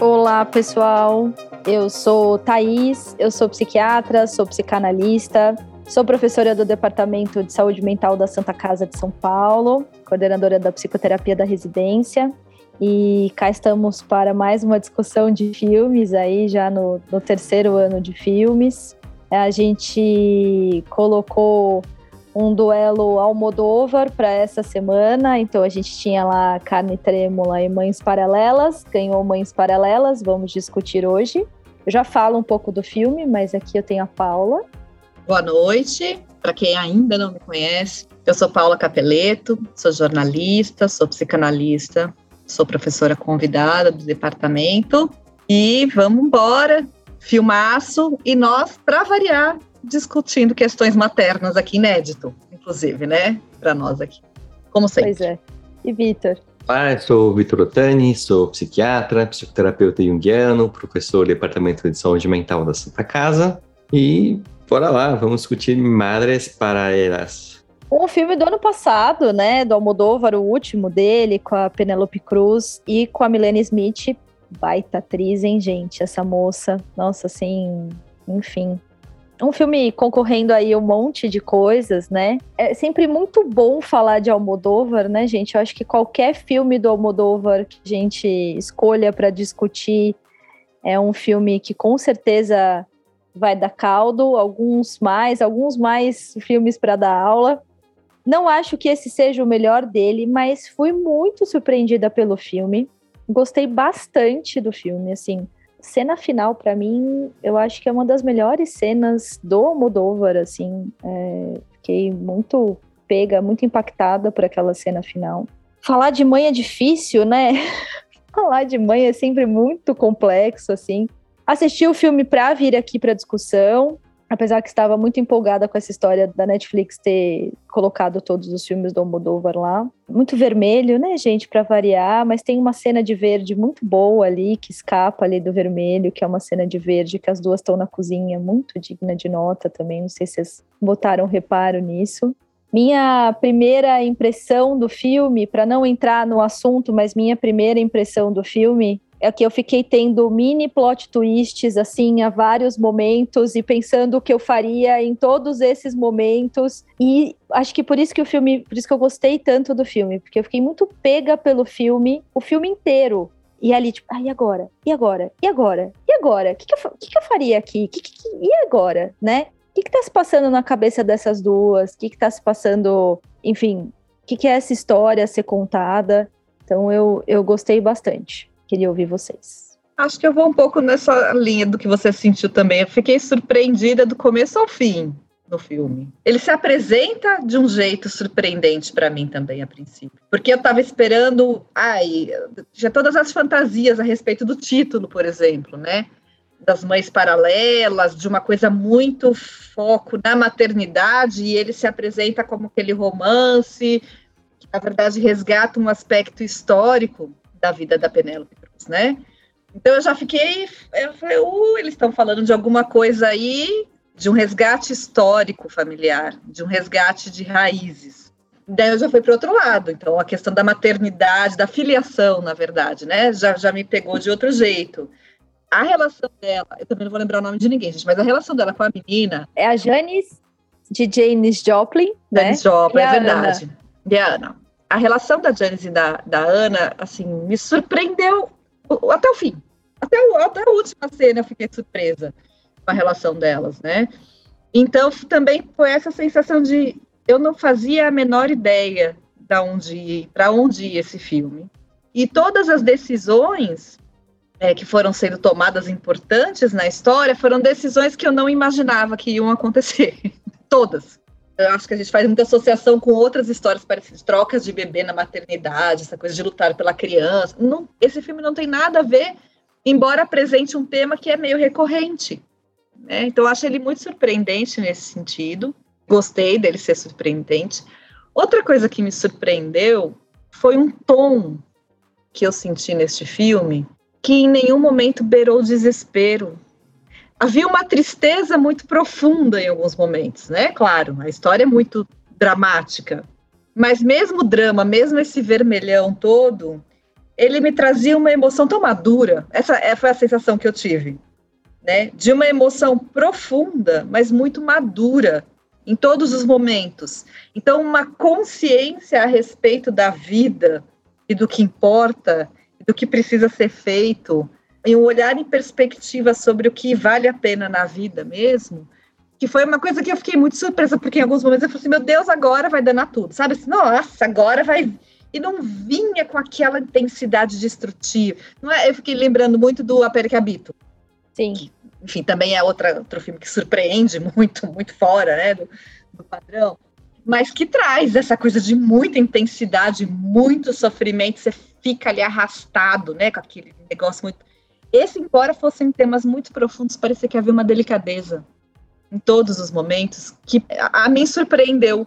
Olá, pessoal. Eu sou Thaís, eu sou psiquiatra, sou psicanalista, sou professora do Departamento de Saúde Mental da Santa Casa de São Paulo, coordenadora da psicoterapia da residência. E cá estamos para mais uma discussão de filmes, aí já no, no terceiro ano de filmes. A gente colocou um duelo Almodóvar para essa semana. Então a gente tinha lá Carne Trêmula e Mães Paralelas, ganhou Mães Paralelas, vamos discutir hoje. Eu já falo um pouco do filme, mas aqui eu tenho a Paula. Boa noite, para quem ainda não me conhece, eu sou Paula Capeleto, sou jornalista, sou psicanalista, sou professora convidada do departamento e vamos embora, filmaço e nós, para variar, discutindo questões maternas aqui, inédito, inclusive, né? Para nós aqui. Como sempre. Pois é. E Vitor? Olá, sou Vitor Otani, sou psiquiatra, psicoterapeuta junguiano, professor do Departamento de Saúde Mental da Santa Casa. E bora lá, vamos discutir Madres Paralelas. Um filme do ano passado, né, do Almodóvar, o último dele, com a Penelope Cruz e com a Milene Smith. Baita atriz, hein, gente? Essa moça. Nossa, assim, enfim, um filme concorrendo aí um monte de coisas, né? É sempre muito bom falar de Almodóvar, né, gente? Eu acho que qualquer filme do Almodóvar que a gente escolha para discutir é um filme que com certeza vai dar caldo, alguns mais, alguns mais filmes para dar aula. Não acho que esse seja o melhor dele, mas fui muito surpreendida pelo filme. Gostei bastante do filme, assim cena final, para mim, eu acho que é uma das melhores cenas do Almodóvar, assim. É, fiquei muito pega, muito impactada por aquela cena final. Falar de mãe é difícil, né? Falar de mãe é sempre muito complexo, assim. Assisti o filme para vir aqui para discussão apesar que estava muito empolgada com essa história da Netflix ter colocado todos os filmes do Almodóvar lá. Muito vermelho, né, gente, para variar, mas tem uma cena de verde muito boa ali, que escapa ali do vermelho, que é uma cena de verde que as duas estão na cozinha, muito digna de nota também, não sei se vocês botaram reparo nisso. Minha primeira impressão do filme, para não entrar no assunto, mas minha primeira impressão do filme é que eu fiquei tendo mini plot twists assim a vários momentos e pensando o que eu faria em todos esses momentos e acho que por isso que o filme, por isso que eu gostei tanto do filme, porque eu fiquei muito pega pelo filme, o filme inteiro. E ali, tipo, ah, e agora? E agora? E agora? E agora? O que, que, eu, que, que eu faria aqui? Que, e agora, né? O que, que tá se passando na cabeça dessas duas? O que, que tá se passando, enfim, o que, que é essa história a ser contada? Então eu, eu gostei bastante. Queria ouvir vocês. Acho que eu vou um pouco nessa linha do que você sentiu também. Eu fiquei surpreendida do começo ao fim no filme. Ele se apresenta de um jeito surpreendente para mim também a princípio, porque eu estava esperando, ai, já todas as fantasias a respeito do título, por exemplo, né? Das mães paralelas, de uma coisa muito foco na maternidade, e ele se apresenta como aquele romance que, na verdade, resgata um aspecto histórico da vida da Penélope Cruz, né? Então eu já fiquei, eu falei, uh, eles estão falando de alguma coisa aí, de um resgate histórico familiar, de um resgate de raízes. Daí eu já fui para outro lado, então a questão da maternidade, da filiação, na verdade, né? Já, já me pegou de outro jeito. A relação dela, eu também não vou lembrar o nome de ninguém, gente, mas a relação dela com a menina. É a Janice de Janis Joplin, né? Janis Joplin, é verdade. Ana. E a Ana a relação da Janice e da, da Ana, assim, me surpreendeu até o fim. Até, o, até a última cena eu fiquei surpresa com a relação delas, né? Então, também foi essa sensação de eu não fazia a menor ideia para onde para onde ia esse filme. E todas as decisões é, que foram sendo tomadas importantes na história foram decisões que eu não imaginava que iam acontecer. todas eu acho que a gente faz muita associação com outras histórias parecidas, trocas de bebê na maternidade, essa coisa de lutar pela criança. Não, esse filme não tem nada a ver, embora apresente um tema que é meio recorrente. Né? Então, eu acho ele muito surpreendente nesse sentido. Gostei dele ser surpreendente. Outra coisa que me surpreendeu foi um tom que eu senti neste filme, que em nenhum momento beirou desespero havia uma tristeza muito profunda em alguns momentos, né? Claro, a história é muito dramática, mas mesmo o drama, mesmo esse vermelhão todo, ele me trazia uma emoção tão madura. Essa é, foi a sensação que eu tive, né? De uma emoção profunda, mas muito madura em todos os momentos. Então, uma consciência a respeito da vida e do que importa, do que precisa ser feito, e um olhar em perspectiva sobre o que vale a pena na vida mesmo, que foi uma coisa que eu fiquei muito surpresa, porque em alguns momentos eu falei assim, meu Deus, agora vai danar tudo, sabe? Assim, Nossa, agora vai... E não vinha com aquela intensidade destrutiva. Não é? Eu fiquei lembrando muito do A Pele que Habito. Sim. Que, enfim, também é outra, outro filme que surpreende muito, muito fora, né, do, do padrão mas que traz essa coisa de muita intensidade, muito sofrimento, você fica ali arrastado, né, com aquele negócio muito. Esse, embora fossem temas muito profundos, parecia que havia uma delicadeza em todos os momentos que a, a mim surpreendeu,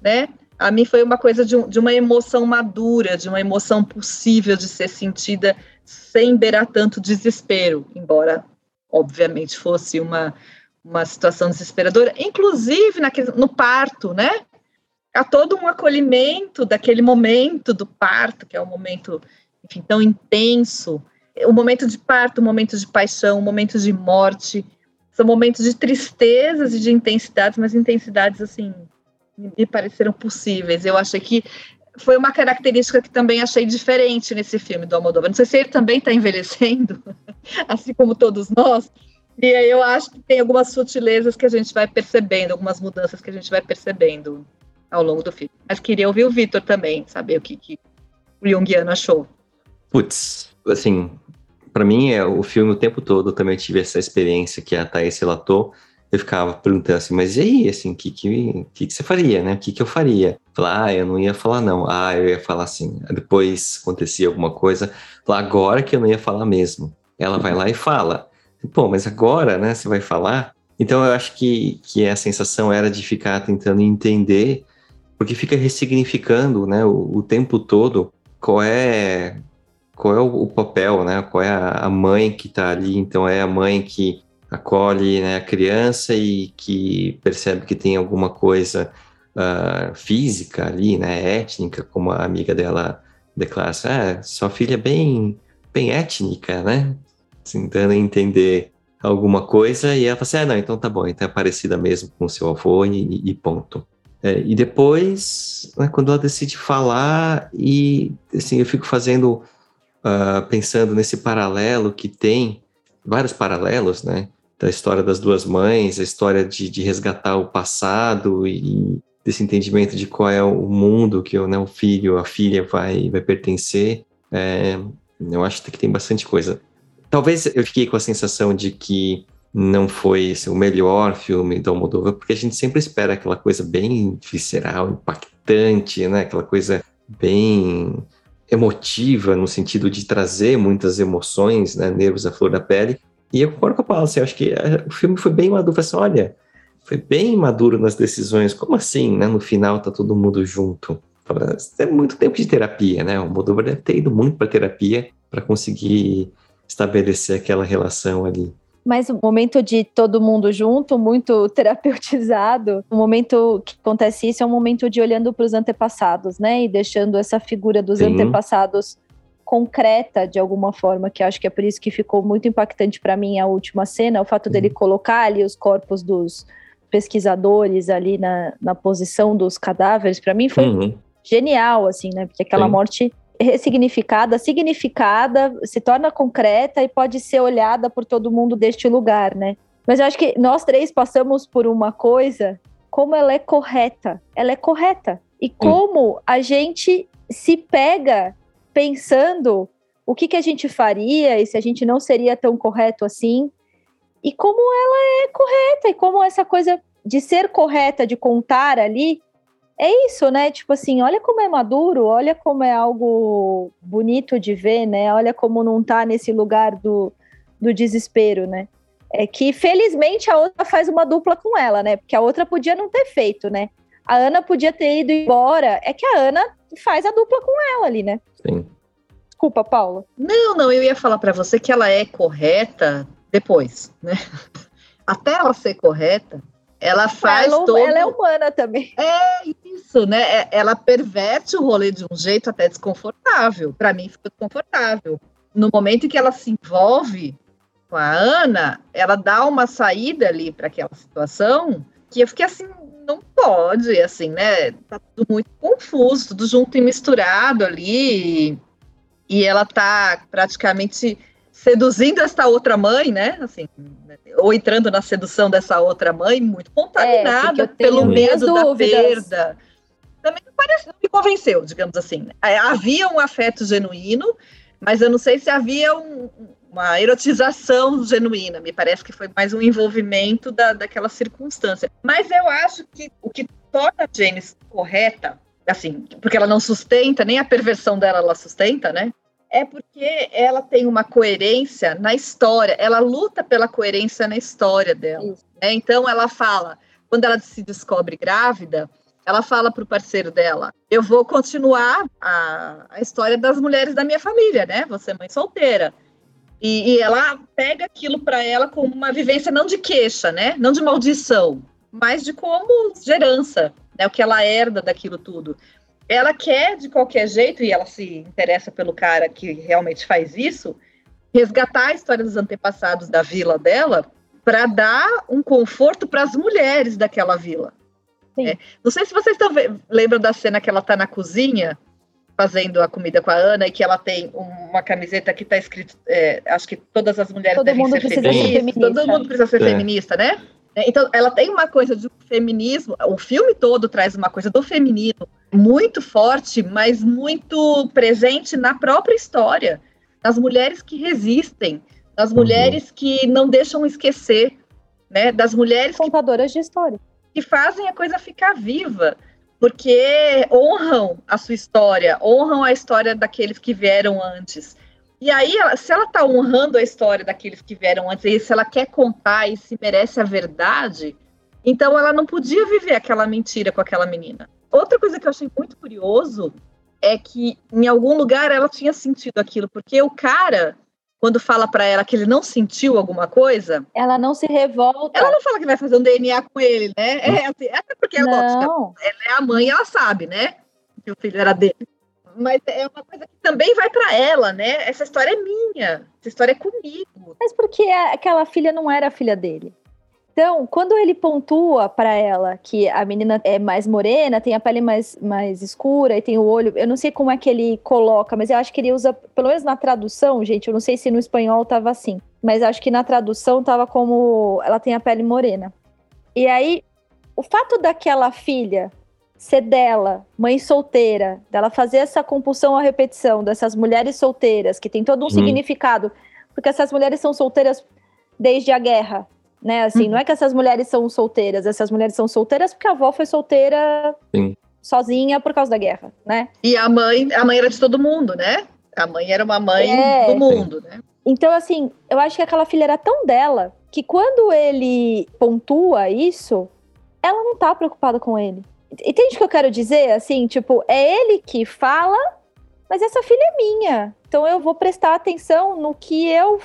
né? A mim foi uma coisa de, um, de uma emoção madura, de uma emoção possível de ser sentida sem beirar tanto desespero, embora obviamente fosse uma uma situação desesperadora, inclusive naquele, no parto, né? Há todo um acolhimento daquele momento do parto, que é um momento, enfim, tão intenso. O momento de parto, o momento de paixão, o momento de morte, são momentos de tristezas e de intensidades, mas intensidades, assim, me pareceram possíveis. Eu achei que foi uma característica que também achei diferente nesse filme do Almodóvar. Não sei se ele também está envelhecendo, assim como todos nós, e aí eu acho que tem algumas sutilezas que a gente vai percebendo, algumas mudanças que a gente vai percebendo ao longo do filme. Mas queria ouvir o Vitor também, saber o que, que o Jungiano achou. Putz, assim, para mim é o filme o tempo todo eu também tive essa experiência que a Thaís relatou. Eu ficava perguntando assim, mas e aí, assim, o que, que, que, que você faria, né? O que, que eu faria? Falar, ah, eu não ia falar não. Ah, eu ia falar assim. Depois acontecia alguma coisa. Falar, agora que eu não ia falar mesmo. Ela vai lá e fala. Pô, mas agora, né, você vai falar? Então eu acho que, que a sensação era de ficar tentando entender, porque fica ressignificando, né, o, o tempo todo qual é qual é o, papel, né, qual é a, mãe que está ali. Então é a mãe que acolhe né, a criança e que percebe que tem alguma coisa uh, física ali, né, étnica, como a amiga dela declara, ah, sua filha é bem, bem étnica, né? tentando entender alguma coisa, e ela fala assim, ah, não, então tá bom, então é parecida mesmo com seu avô e, e ponto. É, e depois, né, quando ela decide falar, e assim, eu fico fazendo, uh, pensando nesse paralelo que tem, vários paralelos, né, da história das duas mães, a história de, de resgatar o passado e desse entendimento de qual é o mundo que né, o filho, a filha vai, vai pertencer. É, eu acho que tem bastante coisa. Talvez eu fiquei com a sensação de que não foi assim, o melhor filme do Almodóvar, porque a gente sempre espera aquela coisa bem visceral, impactante, né? Aquela coisa bem emotiva, no sentido de trazer muitas emoções, né? Nervos à flor da pele. E eu concordo com a Paula, assim, acho que eh, o filme foi bem maduro. Assim, olha, foi bem maduro nas decisões. Como assim, né? No final tá todo mundo junto. É muito tempo de terapia, né? O Almodóvar deve ter ido muito para terapia para conseguir estabelecer aquela relação ali. Mas o momento de todo mundo junto, muito terapeutizado, o momento que acontece isso é um momento de olhando para os antepassados, né? E deixando essa figura dos Sim. antepassados concreta de alguma forma, que acho que é por isso que ficou muito impactante para mim a última cena, o fato dele colocar ali os corpos dos pesquisadores ali na, na posição dos cadáveres, para mim foi uhum. genial, assim, né? Porque aquela Sim. morte ressignificada, significada, se torna concreta e pode ser olhada por todo mundo deste lugar, né? Mas eu acho que nós três passamos por uma coisa, como ela é correta. Ela é correta. E como a gente se pega pensando o que, que a gente faria e se a gente não seria tão correto assim. E como ela é correta, e como essa coisa de ser correta, de contar ali, é isso, né? Tipo assim, olha como é maduro, olha como é algo bonito de ver, né? Olha como não tá nesse lugar do, do desespero, né? É que felizmente a outra faz uma dupla com ela, né? Porque a outra podia não ter feito, né? A Ana podia ter ido embora. É que a Ana faz a dupla com ela ali, né? Sim. Desculpa, Paula. Não, não, eu ia falar para você que ela é correta depois, né? Até ela ser correta, Ela faz ela, todo... ela é humana também. É isso, né? É, ela perverte o rolê de um jeito até desconfortável. Para mim, ficou desconfortável. No momento em que ela se envolve com a Ana, ela dá uma saída ali para aquela situação que eu fiquei assim, não pode, assim, né? Tá tudo muito confuso, tudo junto e misturado ali. E ela tá praticamente seduzindo essa outra mãe, né? Assim, ou entrando na sedução dessa outra mãe, muito contaminada é, pelo medo da perda. Também não, parece, não me convenceu, digamos assim. É, havia um afeto genuíno, mas eu não sei se havia um, uma erotização genuína. Me parece que foi mais um envolvimento da, daquela circunstância. Mas eu acho que o que torna a Janice correta, assim, porque ela não sustenta, nem a perversão dela ela sustenta, né? É porque ela tem uma coerência na história, ela luta pela coerência na história dela. Né? Então ela fala, quando ela se descobre grávida, ela fala para o parceiro dela: Eu vou continuar a, a história das mulheres da minha família, né? Você é mãe solteira. E, e ela pega aquilo para ela como uma vivência não de queixa, né? Não de maldição, mas de como gerança, né? O que ela herda daquilo tudo ela quer de qualquer jeito, e ela se interessa pelo cara que realmente faz isso, resgatar a história dos antepassados da vila dela para dar um conforto para as mulheres daquela vila. É. Não sei se vocês estão lembram da cena que ela está na cozinha fazendo a comida com a Ana e que ela tem uma camiseta que está escrito, é, acho que todas as mulheres todo devem ser feministas, ser feminista. todo mundo precisa ser é. feminista, né? É, então, ela tem uma coisa de feminismo, o filme todo traz uma coisa do feminismo muito forte, mas muito presente na própria história, das mulheres que resistem, das uhum. mulheres que não deixam esquecer, né, das mulheres contadoras que, de história que fazem a coisa ficar viva, porque honram a sua história, honram a história daqueles que vieram antes. E aí, se ela está honrando a história daqueles que vieram antes, e se ela quer contar e se merece a verdade, então ela não podia viver aquela mentira com aquela menina. Outra coisa que eu achei muito curioso é que em algum lugar ela tinha sentido aquilo, porque o cara, quando fala para ela que ele não sentiu alguma coisa, ela não se revolta. Ela não fala que vai fazer um DNA com ele, né? É, assim, até porque ela, ela é a mãe, ela sabe, né? Que o filho era dele mas é uma coisa que também vai para ela, né? Essa história é minha, essa história é comigo. Mas porque aquela filha não era a filha dele. Então, quando ele pontua para ela que a menina é mais morena, tem a pele mais, mais escura e tem o olho, eu não sei como é que ele coloca, mas eu acho que ele usa, pelo menos na tradução, gente, eu não sei se no espanhol tava assim, mas acho que na tradução tava como ela tem a pele morena. E aí, o fato daquela filha ser dela, mãe solteira, dela fazer essa compulsão à repetição dessas mulheres solteiras, que tem todo um uhum. significado, porque essas mulheres são solteiras desde a guerra, né? Assim, uhum. não é que essas mulheres são solteiras, essas mulheres são solteiras porque a avó foi solteira Sim. sozinha por causa da guerra, né? E a mãe, a mãe era de todo mundo, né? A mãe era uma mãe é. do mundo, né? Então, assim, eu acho que aquela filha era tão dela que quando ele pontua isso, ela não tá preocupada com ele. Entende o que eu quero dizer? Assim, tipo, é ele que fala, mas essa filha é minha. Então eu vou prestar atenção no que eu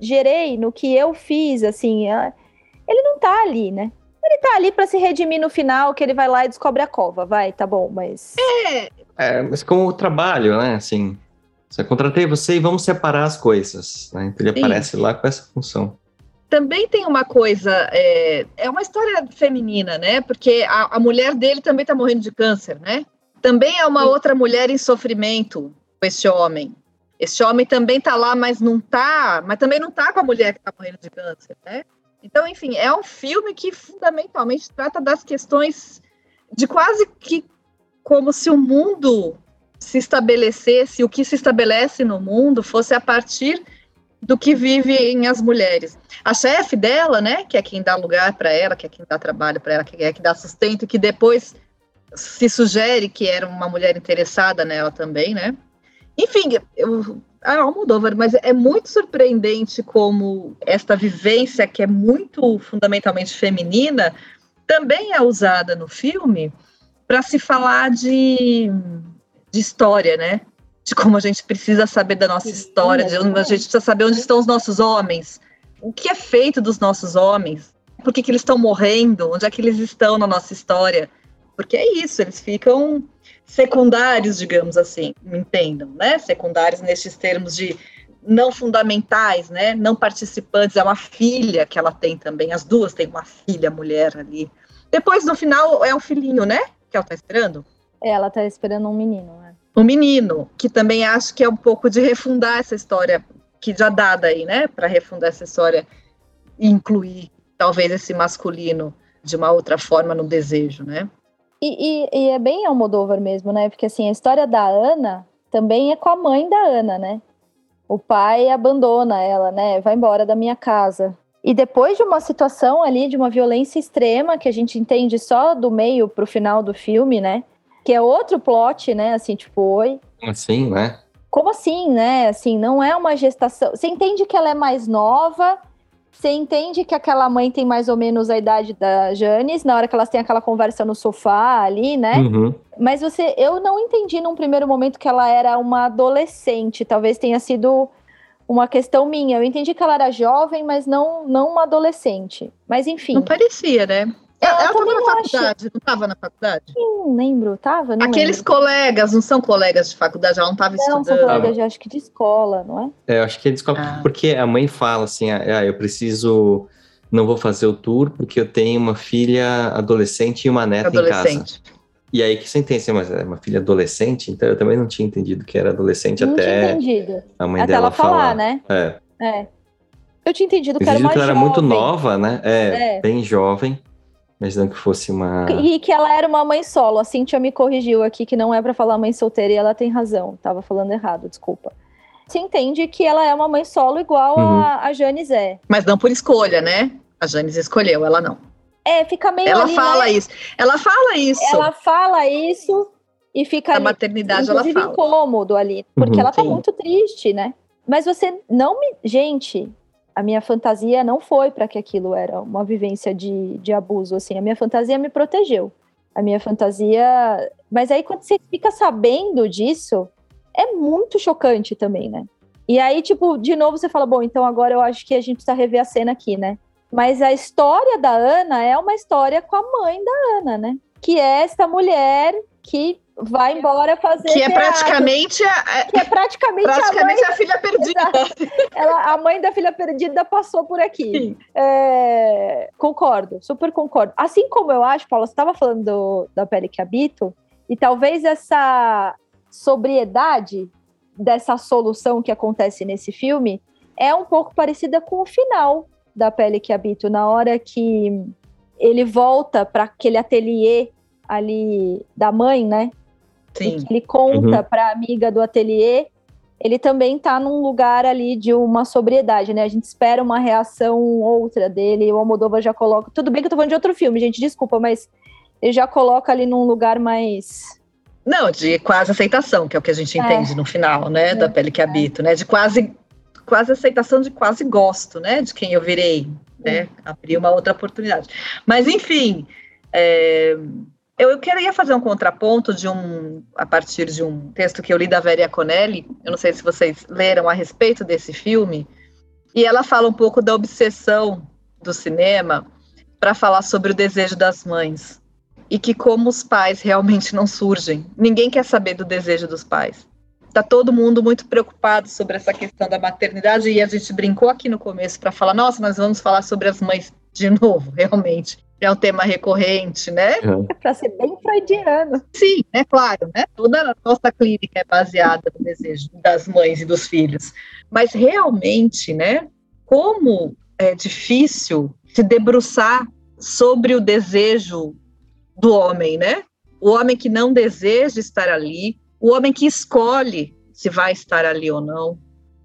gerei, no que eu fiz, assim. Ele não tá ali, né? Ele tá ali para se redimir no final, que ele vai lá e descobre a cova, vai, tá bom, mas. É, é mas como o trabalho, né? Assim, eu contratei você e vamos separar as coisas, né? Então ele Sim. aparece lá com essa função também tem uma coisa, é, é uma história feminina, né? Porque a, a mulher dele também está morrendo de câncer, né? Também é uma Sim. outra mulher em sofrimento com esse homem. Esse homem também está lá, mas não tá, mas também não tá com a mulher que está morrendo de câncer, né? Então, enfim, é um filme que fundamentalmente trata das questões de quase que como se o mundo se estabelecesse, o que se estabelece no mundo fosse a partir do que vivem as mulheres. A chefe dela, né, que é quem dá lugar para ela, que é quem dá trabalho para ela, que é quem dá sustento, que depois se sugere que era uma mulher interessada nela também, né? Enfim, eu, ah, Almodóvar, mas é muito surpreendente como esta vivência, que é muito fundamentalmente feminina, também é usada no filme para se falar de, de história, né? de como a gente precisa saber da nossa história, de onde a gente precisa saber onde estão os nossos homens, o que é feito dos nossos homens, Por que, que eles estão morrendo? Onde é que eles estão na nossa história? Porque é isso, eles ficam secundários, digamos assim, me entendam, né? Secundários nesses termos de não fundamentais, né? Não participantes. É uma filha que ela tem também. As duas têm uma filha mulher ali. Depois, no final, é um filhinho, né? Que ela tá esperando. É, ela tá esperando um menino, né? Um menino, que também acho que é um pouco de refundar essa história que já dada aí, né? Para refundar essa história e incluir talvez esse masculino de uma outra forma no desejo, né? E, e, e, é bem Almodóvar mesmo, né? Porque assim, a história da Ana também é com a mãe da Ana, né? O pai abandona ela, né? Vai embora da minha casa. E depois de uma situação ali de uma violência extrema que a gente entende só do meio pro final do filme, né? Que é outro plot, né? Assim, tipo, oi. Assim, né? Como assim, né? Assim, não é uma gestação. Você entende que ela é mais nova, você entende que aquela mãe tem mais ou menos a idade da Janis, na hora que elas têm aquela conversa no sofá ali, né? Uhum. Mas você, eu não entendi num primeiro momento que ela era uma adolescente. Talvez tenha sido uma questão minha. Eu entendi que ela era jovem, mas não, não uma adolescente. Mas enfim. Não parecia, né? Ela, estava na faculdade, não estava na faculdade? Não lembro, tava? Não Aqueles lembro. colegas, não são colegas de faculdade, ela não estava estudando. Não, são colegas, de, acho que de escola, não é? É, eu acho que é de escola, ah. porque a mãe fala assim, ah, eu preciso, não vou fazer o tour porque eu tenho uma filha adolescente e uma neta em casa. E aí que você entende, mas é uma filha adolescente, então eu também não tinha entendido que era adolescente não até a mãe até dela ela falar, falar. né? É. é. Eu tinha entendido que eu era uma que ela jovem. era muito nova, né? É, É. bem jovem. Imaginando que fosse uma. E que ela era uma mãe solo. A Cintia me corrigiu aqui que não é para falar mãe solteira e ela tem razão. Tava falando errado, desculpa. Você entende que ela é uma mãe solo igual Uhum. a, a Janis é. Mas não por escolha, né? A Janis escolheu, ela não. É, fica meio Ela ali, fala né? isso. Ela fala isso. Ela fala isso e fica Na ali, maternidade ela fala. incômodo ali, porque Uhum. ela tá Sim. muito triste, né? Mas você não me, gente, a minha fantasia não foi para que aquilo era uma vivência de, de abuso, assim, a minha fantasia me protegeu. A minha fantasia, mas aí quando você fica sabendo disso, é muito chocante também, né? E aí, tipo, de novo você fala, bom, então agora eu acho que a gente precisa rever a cena aqui, né? Mas a história da Ana é uma história com a mãe da Ana, né? Que é esta mulher que vai embora fazer Que é teatro, praticamente a, que é praticamente, praticamente a a filha perdida. mãe. Ela, a mãe da filha perdida passou por aqui. É, concordo, super concordo. Assim como eu acho, Paulo, você estava falando do- da pele que habito, e talvez essa sobriedade dessa solução que acontece nesse filme é um pouco parecida com o final da pele que habito, na hora que ele volta para aquele ateliê ali da mãe, né? E Sim. que ele conta Uhum. para a amiga do ateliê, ele também tá num lugar ali de uma sobriedade, né? A gente espera uma reação outra dele, o Almodóvar já coloca. Tudo bem que eu tô falando de outro filme, gente, desculpa, mas ele já coloca ali num lugar mais. Não, de quase aceitação, que é o que a gente É. entende no final, né? Da pele que habito, né? De quase, quase aceitação, de quase gosto, né? De quem eu virei, né? Abrir uma outra oportunidade. Mas, enfim, é, eu, eu queria fazer um contraponto de um, a partir de um texto que eu li da Vera Conelli. Eu não sei se vocês leram a respeito desse filme. E ela fala um pouco da obsessão do cinema para falar sobre o desejo das mães e que como os pais realmente não surgem. Ninguém quer saber do desejo dos pais. Tá todo mundo muito preocupado sobre essa questão da maternidade e a gente brincou aqui no começo para falar, nossa, nós vamos falar sobre as mães de novo, realmente. É um tema recorrente, né? É para ser bem freudiano. Sim, é claro, né? Toda a nossa clínica é baseada no desejo das mães e dos filhos. Mas realmente, né? Como é difícil se debruçar sobre o desejo do homem, né? O homem que não deseja estar ali, o homem que escolhe se vai estar ali ou não.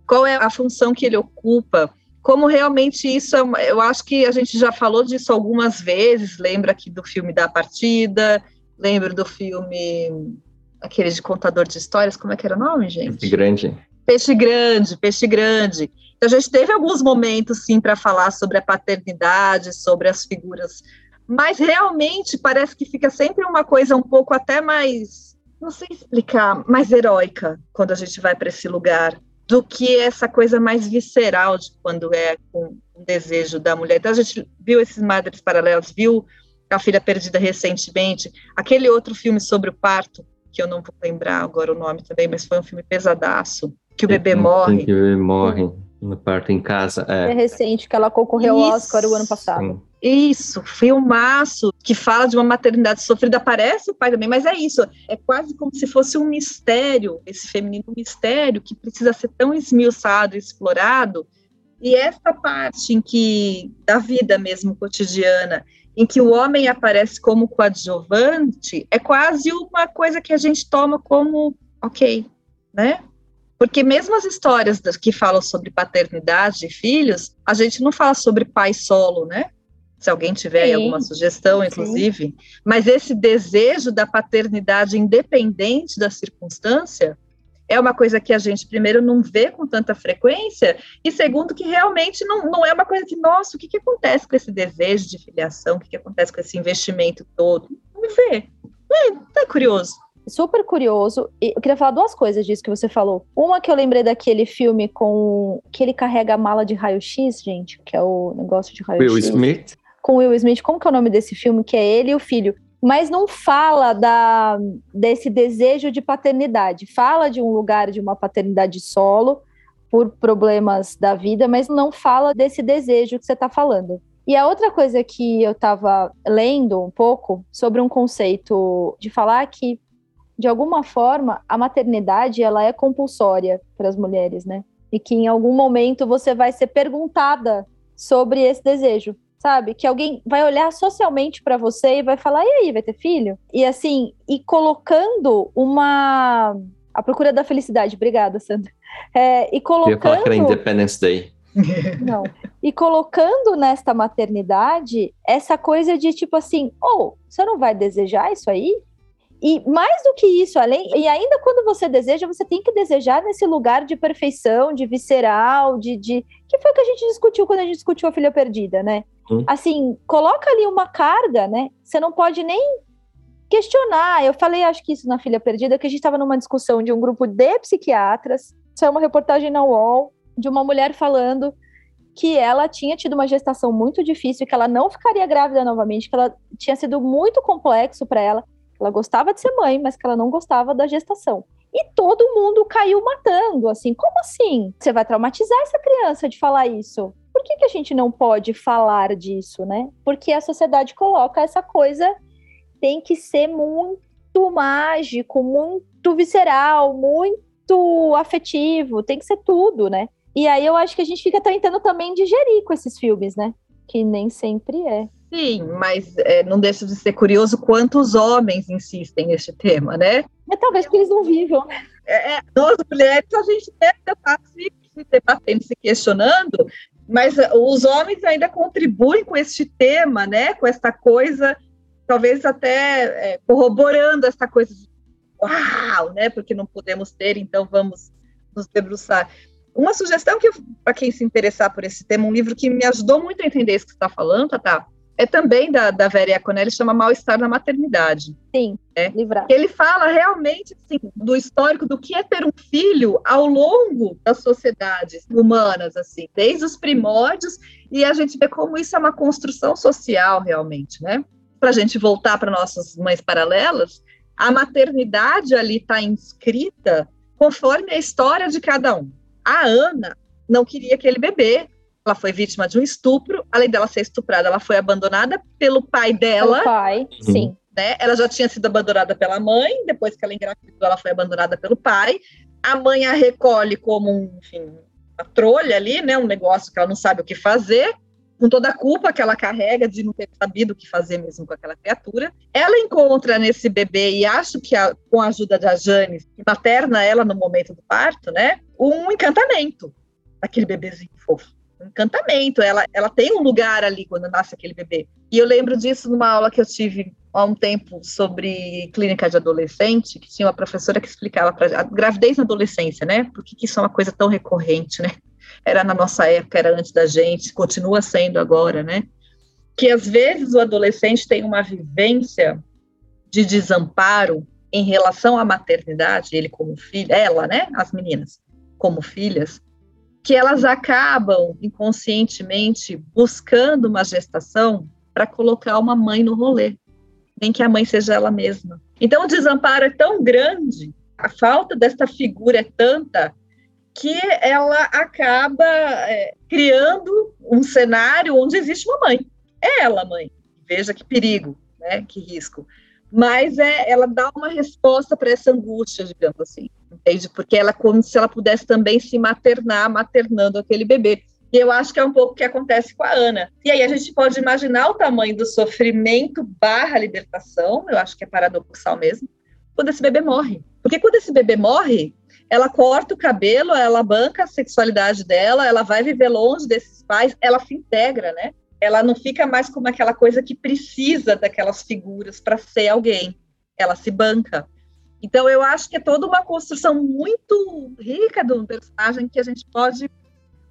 Qual é a função que ele ocupa? Como realmente isso é uma, eu acho que a gente já falou disso algumas vezes, lembra aqui do filme da partida, lembro do filme aquele de contador de histórias, como é que era o nome, gente? Grande. Peixe grande, peixe grande. Então, a gente teve alguns momentos, sim, para falar sobre a paternidade, sobre as figuras, mas realmente parece que fica sempre uma coisa um pouco até mais, não sei explicar, mais heróica quando a gente vai para esse lugar. Do que essa coisa mais visceral de quando é com o desejo da mulher. Então a gente viu esses madres paralelos, viu a filha perdida recentemente, aquele outro filme sobre o parto, que eu não vou lembrar agora o nome também, mas foi um filme pesadaço, que o bebê morre. Que o bebê morre no parto em casa. É, é recente, que ela concorreu ao Oscar o ano passado. Sim. Isso, filmaço que fala de uma maternidade sofrida. Aparece o pai também, mas é isso. É quase como se fosse um mistério, esse feminino mistério que precisa ser tão esmiuçado, explorado. E essa parte em que da vida mesmo cotidiana, em que o homem aparece como coadjuvante, é quase uma coisa que a gente toma como ok, né? Porque mesmo as histórias que falam sobre paternidade e filhos, a gente não fala sobre pai solo, né? se alguém tiver sim, alguma sugestão, inclusive, sim. mas esse desejo da paternidade independente da circunstância é uma coisa que a gente, primeiro, não vê com tanta frequência, e segundo, que realmente não, não é uma coisa que, nossa, o que, que acontece com esse desejo de filiação, o que, que acontece com esse investimento todo? Não vê. É, é curioso super curioso. E eu queria falar duas coisas disso que você falou. Uma que eu lembrei daquele filme com que ele carrega a mala de raio-x, gente, que é o negócio de raio-x. Will Smith com Will Smith, como que é o nome desse filme? Que é ele e o filho. Mas não fala da, desse desejo de paternidade. Fala de um lugar de uma paternidade solo, por problemas da vida, mas não fala desse desejo que você está falando. E a outra coisa que eu estava lendo um pouco sobre um conceito de falar que, de alguma forma, a maternidade ela é compulsória para as mulheres, né? E que em algum momento você vai ser perguntada sobre esse desejo sabe? Que alguém vai olhar socialmente para você e vai falar: e aí, vai ter filho? E assim, e colocando uma. A procura da felicidade, obrigada, Sandra. É, e colocando. Eu ia falar que era Independence Day. Não. E colocando nesta maternidade essa coisa de tipo assim: ou oh, você não vai desejar isso aí? E mais do que isso, além, e ainda quando você deseja, você tem que desejar nesse lugar de perfeição, de visceral, de, de que foi o que a gente discutiu quando a gente discutiu a filha perdida, né? Hum. Assim, coloca ali uma carga, né? Você não pode nem questionar. Eu falei, acho que isso na filha perdida, que a gente estava numa discussão de um grupo de psiquiatras. Isso é uma reportagem na UOL de uma mulher falando que ela tinha tido uma gestação muito difícil, que ela não ficaria grávida novamente, que ela tinha sido muito complexo para ela ela gostava de ser mãe, mas que ela não gostava da gestação. E todo mundo caiu matando, assim, como assim? Você vai traumatizar essa criança de falar isso? Por que, que a gente não pode falar disso, né? Porque a sociedade coloca essa coisa, tem que ser muito mágico, muito visceral, muito afetivo, tem que ser tudo, né? E aí eu acho que a gente fica tentando também digerir com esses filmes, né? Que nem sempre é. Sim, mas é, não deixa de ser curioso quantos homens insistem neste tema, né? Mas talvez porque eles não vivam. É, é, nós mulheres, a gente deve estar se, se debatendo, se questionando, mas é, os homens ainda contribuem com este tema, né? Com essa coisa, talvez até é, corroborando essa coisa de uau, né? Porque não podemos ter, então vamos nos debruçar. Uma sugestão que, para quem se interessar por esse tema, um livro que me ajudou muito a entender isso que você está falando, Tata, é também da, da Vera Iaconelli, chama Mal-Estar na Maternidade. Sim, é. livrar. Ele fala realmente assim, do histórico do que é ter um filho ao longo das sociedades humanas, assim, desde os primórdios, e a gente vê como isso é uma construção social realmente, né? Para a gente voltar para nossas mães paralelas, a maternidade ali está inscrita conforme a história de cada um. A Ana não queria aquele bebê, ela foi vítima de um estupro, além dela ser estuprada, ela foi abandonada pelo pai dela. Pelo pai, uhum. sim. Né? Ela já tinha sido abandonada pela mãe, depois que ela engravidou, ela foi abandonada pelo pai. A mãe a recolhe como um, enfim, uma trolha ali, né? Um negócio que ela não sabe o que fazer, com toda a culpa que ela carrega de não ter sabido o que fazer mesmo com aquela criatura. Ela encontra nesse bebê, e acho que a, com a ajuda da Jane, que materna ela no momento do parto, né? Um encantamento daquele bebezinho fofo um encantamento. Ela, ela tem um lugar ali quando nasce aquele bebê. E eu lembro disso numa aula que eu tive há um tempo sobre clínica de adolescente, que tinha uma professora que explicava para a gravidez na adolescência, né? Por que, que isso é uma coisa tão recorrente, né? Era na nossa época, era antes da gente, continua sendo agora, né? Que às vezes o adolescente tem uma vivência de desamparo em relação à maternidade, ele como filho, ela, né? As meninas como filhas, que elas acabam inconscientemente buscando uma gestação para colocar uma mãe no rolê, nem que a mãe seja ela mesma. Então o desamparo é tão grande, a falta desta figura é tanta que ela acaba é, criando um cenário onde existe uma mãe. É ela, mãe. Veja que perigo, né? Que risco. Mas é, ela dá uma resposta para essa angústia, digamos assim, entende? Porque ela como se ela pudesse também se maternar, maternando aquele bebê. E eu acho que é um pouco o que acontece com a Ana. E aí a gente pode imaginar o tamanho do sofrimento barra libertação, eu acho que é paradoxal mesmo, quando esse bebê morre. Porque quando esse bebê morre, ela corta o cabelo, ela banca a sexualidade dela, ela vai viver longe desses pais, ela se integra, né? Ela não fica mais como aquela coisa que precisa daquelas figuras para ser alguém. Ela se banca. Então eu acho que é toda uma construção muito rica de um personagem que a gente pode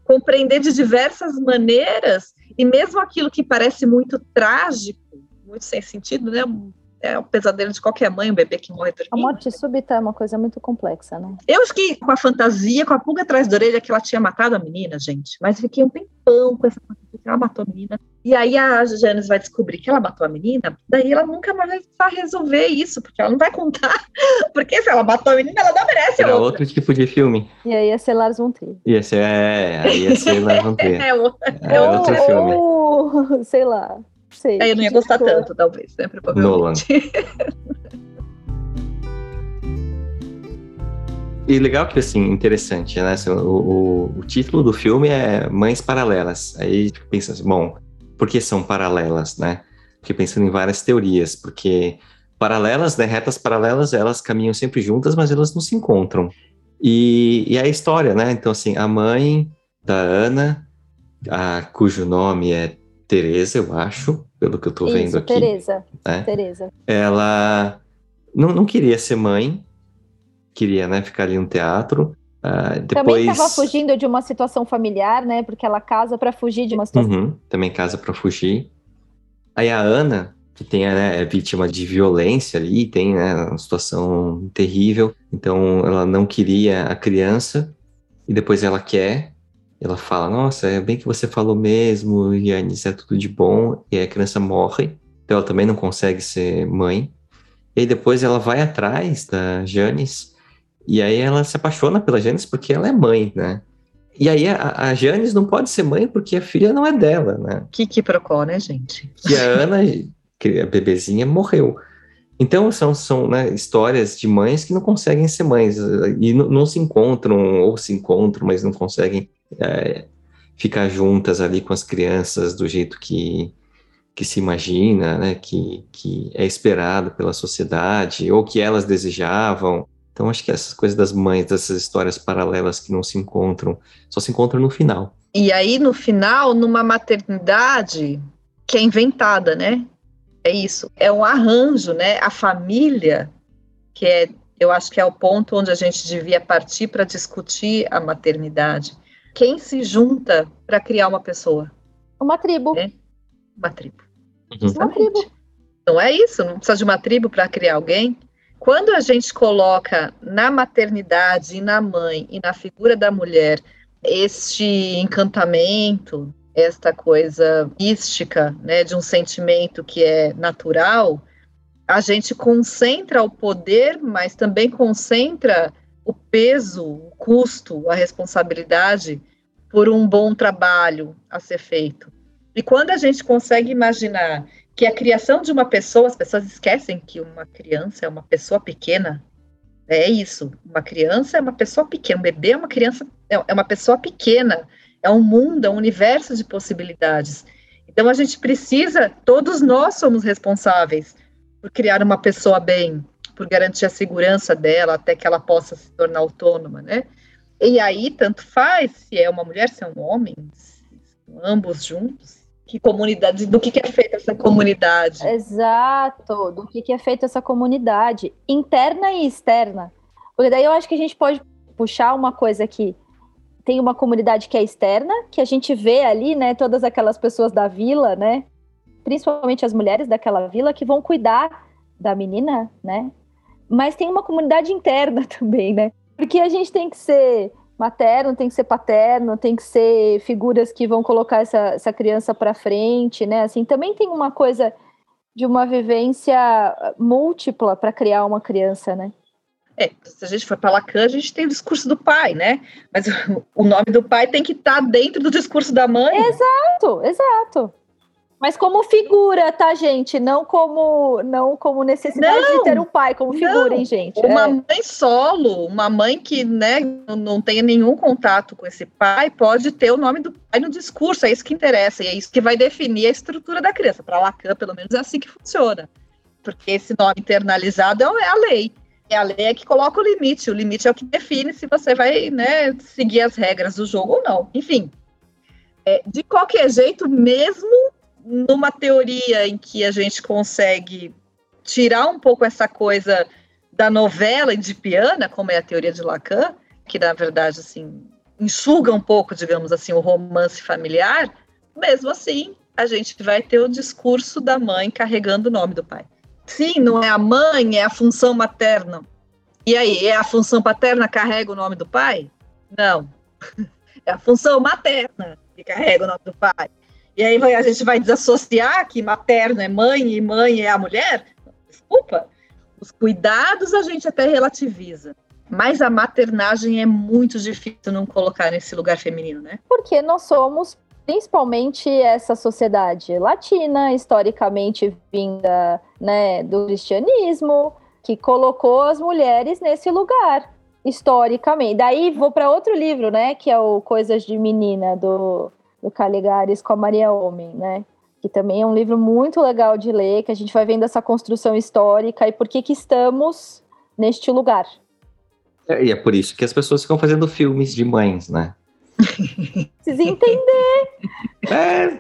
compreender de diversas maneiras e mesmo aquilo que parece muito trágico, muito sem sentido, né? é o pesadelo de qualquer mãe, um bebê que morre dormindo. A morte súbita é uma coisa muito complexa, né? Eu acho que com a fantasia, com a pulga atrás da orelha que ela tinha matado a menina, gente, mas fiquei um tempão com essa fantasia que ela matou a menina. E aí a Janice vai descobrir que ela matou a menina, daí ela nunca mais vai resolver isso, porque ela não vai contar. Porque se ela matou a menina, ela não merece Era outro tipo de filme. E aí ia ser Lars von Trier. Ia ser, é, aí ia ser Lars von Trier. é, o, é outro ou, filme. Ou, sei lá, Sei, Aí eu não ia gostar tipo, tanto, talvez, né? Provavelmente. E legal que, assim, interessante, né? Assim, o, o, o, título do filme é Mães Paralelas. Aí tipo, pensa assim, bom, por que são paralelas, né? Fiquei pensando em várias teorias, porque paralelas, né, retas paralelas, elas caminham sempre juntas, mas elas não se encontram. E, e a história, né? Então, assim, a mãe da Ana, a, cujo nome é Tereza, eu acho, pelo que eu tô Isso, vendo aqui. Tereza. Né? Tereza. Ela não, não queria ser mãe, queria né, ficar ali no teatro. Uh, depois... Também estava fugindo de uma situação familiar, né? Porque ela casa para fugir de uma situação. Uhum, também casa para fugir. Aí a Ana, que tem, né, é vítima de violência ali, tem né, uma situação terrível, então ela não queria a criança e depois ela quer, ela fala, nossa, é bem que você falou mesmo, Yannis, é tudo de bom, e a criança morre, então ela também não consegue ser mãe. E aí depois ela vai atrás da Janis, e aí ela se apaixona pela Janis porque ela é mãe, né? E aí a, a Janis não pode ser mãe porque a filha não é dela, né? Que que procó, né, gente? E a Ana, que a bebezinha, morreu. Então, são, são né, histórias de mães que não conseguem ser mães e não se encontram, ou se encontram, mas não conseguem é, ficar juntas ali com as crianças do jeito que, que se imagina, né, que, que é esperado pela sociedade, ou que elas desejavam. Então, acho que essas coisas das mães, dessas histórias paralelas que não se encontram, só se encontram no final. E aí, no final, numa maternidade que é inventada, né? É isso, é um arranjo, né? A família, que é, eu acho que é o ponto onde a gente devia partir para discutir a maternidade. Quem se junta para criar uma pessoa? Uma tribo. É? Uma tribo. Uhum. Uma tribo. Não é isso? Não precisa de uma tribo para criar alguém? Quando a gente coloca na maternidade e na mãe e na figura da mulher este encantamento, esta coisa mística, né, de um sentimento que é natural, a gente concentra o poder, mas também concentra o peso, o custo, a responsabilidade por um bom trabalho a ser feito. E quando a gente consegue imaginar que a criação de uma pessoa, as pessoas esquecem que uma criança é uma pessoa pequena. É isso, uma criança é uma pessoa pequena, um bebê é uma criança, é, é uma pessoa pequena é um mundo, é um universo de possibilidades. Então a gente precisa, todos nós somos responsáveis por criar uma pessoa bem, por garantir a segurança dela até que ela possa se tornar autônoma, né? E aí tanto faz se é uma mulher, se é um homem, ambos juntos. Que comunidade, do que, que é feita essa comunidade? Exato, do que, que é feita essa comunidade, interna e externa. Porque daí eu acho que a gente pode puxar uma coisa aqui tem uma comunidade que é externa, que a gente vê ali, né, todas aquelas pessoas da vila, né, principalmente as mulheres daquela vila que vão cuidar da menina, né? Mas tem uma comunidade interna também, né? Porque a gente tem que ser materno, tem que ser paterno, tem que ser figuras que vão colocar essa, essa criança para frente, né? Assim, também tem uma coisa de uma vivência múltipla para criar uma criança, né? É, se a gente for para Lacan, a gente tem o discurso do pai, né? Mas o nome do pai tem que estar tá dentro do discurso da mãe. Exato, exato. Mas como figura, tá, gente? Não como não como necessidade não, de ter um pai, como figura, não. hein, gente? Uma é. mãe solo, uma mãe que né, não tenha nenhum contato com esse pai, pode ter o nome do pai no discurso, é isso que interessa, e é isso que vai definir a estrutura da criança. Para Lacan, pelo menos, é assim que funciona. Porque esse nome internalizado é a lei. É a lei que coloca o limite, o limite é o que define se você vai né, seguir as regras do jogo ou não. Enfim, é, de qualquer jeito, mesmo numa teoria em que a gente consegue tirar um pouco essa coisa da novela indipiana, como é a teoria de Lacan, que na verdade assim enxuga um pouco, digamos assim, o romance familiar, mesmo assim a gente vai ter o discurso da mãe carregando o nome do pai. Sim, não é a mãe, é a função materna. E aí, é a função paterna carrega o nome do pai? Não. É a função materna que carrega o nome do pai. E aí a gente vai desassociar que materno é mãe e mãe é a mulher? Desculpa. Os cuidados a gente até relativiza. Mas a maternagem é muito difícil não colocar nesse lugar feminino, né? Porque nós somos principalmente essa sociedade latina, historicamente vinda né, do cristianismo, que colocou as mulheres nesse lugar, historicamente. Daí vou para outro livro, né, que é o Coisas de Menina, do do Caligares com a Maria Homem, né? Que também é um livro muito legal de ler, que a gente vai vendo essa construção histórica e por que que estamos neste lugar. É, e é por isso que as pessoas ficam fazendo filmes de mães, né? Precisa entender. é,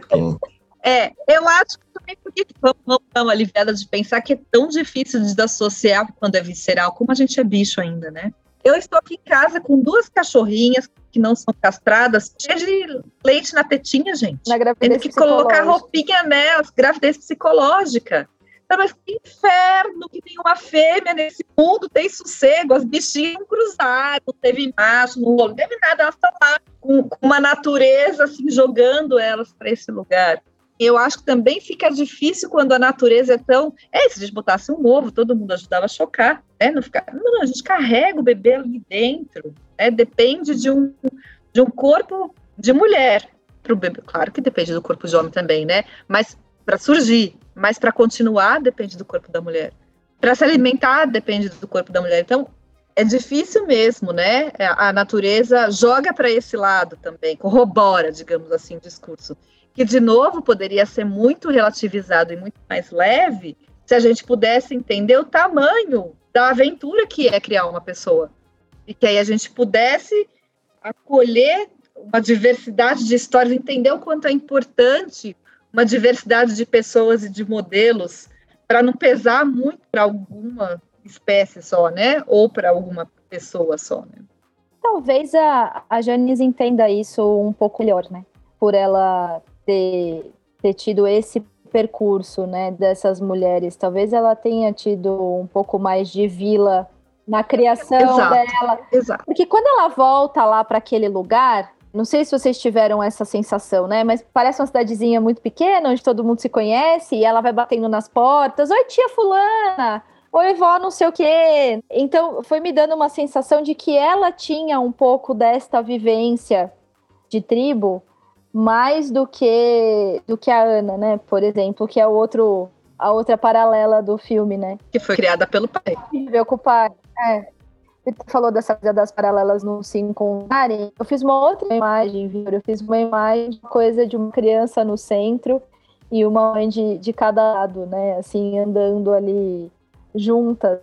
é, eu acho que também porque vamos dar uma aliviada de pensar que é tão difícil de desassociar quando é visceral, como a gente é bicho ainda, né? Eu estou aqui em casa com duas cachorrinhas que não são castradas, cheia de leite na tetinha, gente. Na gravidez Tendo que colocar roupinha nelas, gravidez psicológica. Então, mas que inferno que tem uma fêmea nesse mundo, tem sossego, as bichinhas não cruzaram, não teve macho, não, não teve nada, elas estão lá com, com uma natureza assim, jogando elas para esse lugar. Eu acho que também fica difícil quando a natureza é tão. É, se a gente botasse um ovo, todo mundo ajudava a chocar, né? Não, ficar... não, não a gente carrega o bebê ali dentro, né? Depende de um, de um corpo de mulher para o bebê. Claro que depende do corpo de homem também, né? Mas para surgir, mas para continuar, depende do corpo da mulher. Para se alimentar, depende do corpo da mulher. Então, é difícil mesmo, né? É, a natureza joga para esse lado também, corrobora, digamos assim, o discurso que de novo poderia ser muito relativizado e muito mais leve se a gente pudesse entender o tamanho da aventura que é criar uma pessoa. E que aí a gente pudesse acolher uma diversidade de histórias, entender o quanto é importante uma diversidade de pessoas e de modelos para não pesar muito para alguma espécie só, né? Ou para alguma pessoa só, né? Talvez a, a Janice entenda isso um pouco melhor, né? Por ela ter, ter tido esse percurso, né, dessas mulheres. Talvez ela tenha tido um pouco mais de vila na criação exato, dela. Exato. Porque quando ela volta lá para aquele lugar, não sei se vocês tiveram essa sensação, né? Mas parece uma cidadezinha muito pequena, onde todo mundo se conhece, e ela vai batendo nas portas. Oi, tia fulana! Oi, vó, não sei o quê. Então, foi me dando uma sensação de que ela tinha um pouco desta vivência de tribo mais do que do que a Ana, né? Por exemplo, que é o outro a outra paralela do filme, né? Que foi criada pelo pai. Viveu com o pai. É. Você falou dessa coisa das paralelas não se encontrarem. Eu fiz uma outra imagem, viu? Eu fiz uma imagem, coisa de uma criança no centro e uma mãe de, de cada lado, né? Assim, andando ali juntas.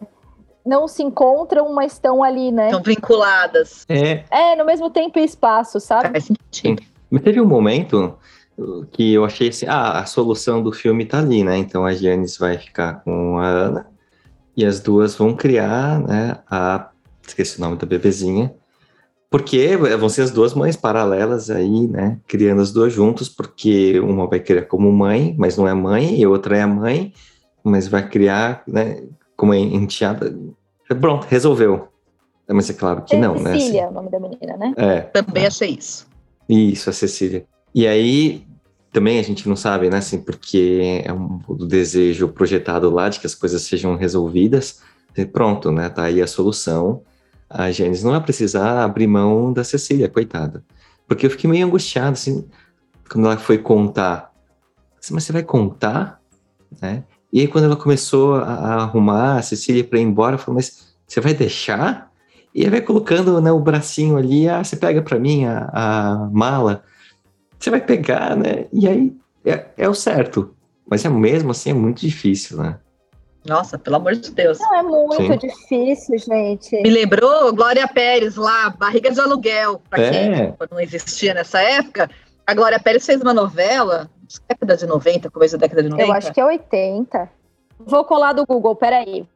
Não se encontram, mas estão ali, né? Estão vinculadas. É. É, no mesmo tempo e espaço, sabe? Faz sentido. Mas teve um momento que eu achei assim, ah, a solução do filme tá ali, né? Então a Janice vai ficar com a Ana e as duas vão criar, né, a esqueci o nome da bebezinha, porque vão ser as duas mães paralelas aí, né, criando as duas juntos, porque uma vai criar como mãe, mas não é mãe, e outra é a mãe, mas vai criar, né, como enteada. Pronto, resolveu. Mas é claro que não, Cecília, né? Cecília é o nome da menina, né? É. Também achei isso. Isso, a Cecília. E aí, também a gente não sabe, né, assim, porque é um desejo projetado lá de que as coisas sejam resolvidas. E pronto, né, tá aí a solução. A Janice não vai precisar abrir mão da Cecília, coitada. Porque eu fiquei meio angustiado, assim, quando ela foi contar. Assim, Mas você vai contar? Né? E aí, quando ela começou a, a arrumar a Cecília para ir embora, eu falei, mas você vai deixar? E aí vai colocando né, o bracinho ali, ah, você pega para mim a, a mala você vai pegar, né? E aí é, é, o certo. Mas é mesmo assim, é muito difícil, né? Nossa, pelo amor de Deus. Não, é muito Sim. difícil, gente. Me lembrou Glória Pérez lá, Barriga de Aluguel, pra é. quem não existia nessa época. A Glória Pérez fez uma novela, década de 90, começo da década de 90. Eu acho que é 80. Vou colar do Google, peraí.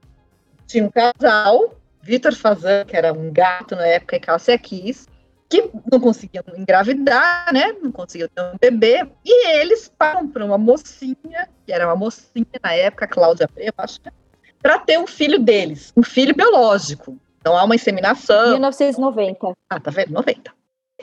Tinha um casal, Vitor Fazan, que era um gato na época, e Cássia Kiss, que não conseguiam engravidar, né? Não conseguiam ter um bebê. E eles param para uma mocinha, que era uma mocinha na época, Cláudia Abreu, acho, para ter um filho deles, um filho biológico. Então há uma inseminação. 1990. Ah, tá vendo? 90.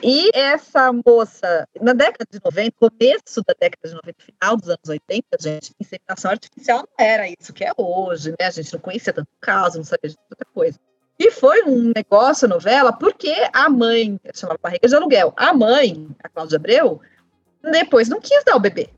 E essa moça, na década de 90, começo da década de 90, final dos anos 80, gente, inseminação artificial não era isso que é hoje, né? A gente não conhecia tanto caso, não sabia de tanta coisa. E foi um negócio, novela, porque a mãe, chamava Barriga de Aluguel, a mãe, a Cláudia Abreu, depois não quis dar o bebê.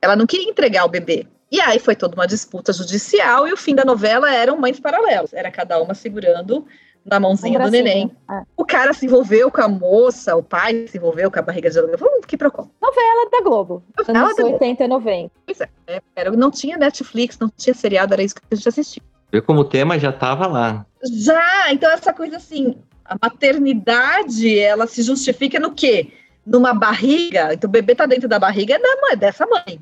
Ela não queria entregar o bebê. E aí foi toda uma disputa judicial e o fim da novela eram mães paralelas. Era cada uma segurando na mãozinha um do neném. É. O cara se envolveu com a moça, o pai se envolveu com a barriga de aluguel. Vamos que procura. Novela da Globo. Novela anos da 80 e 90. Pois é, era, não tinha Netflix, não tinha seriado, era isso que a gente assistia. Viu como o tema já estava lá. Já, então essa coisa assim, a maternidade, ela se justifica no quê? Numa barriga, então o bebê está dentro da barriga da mãe, dessa mãe.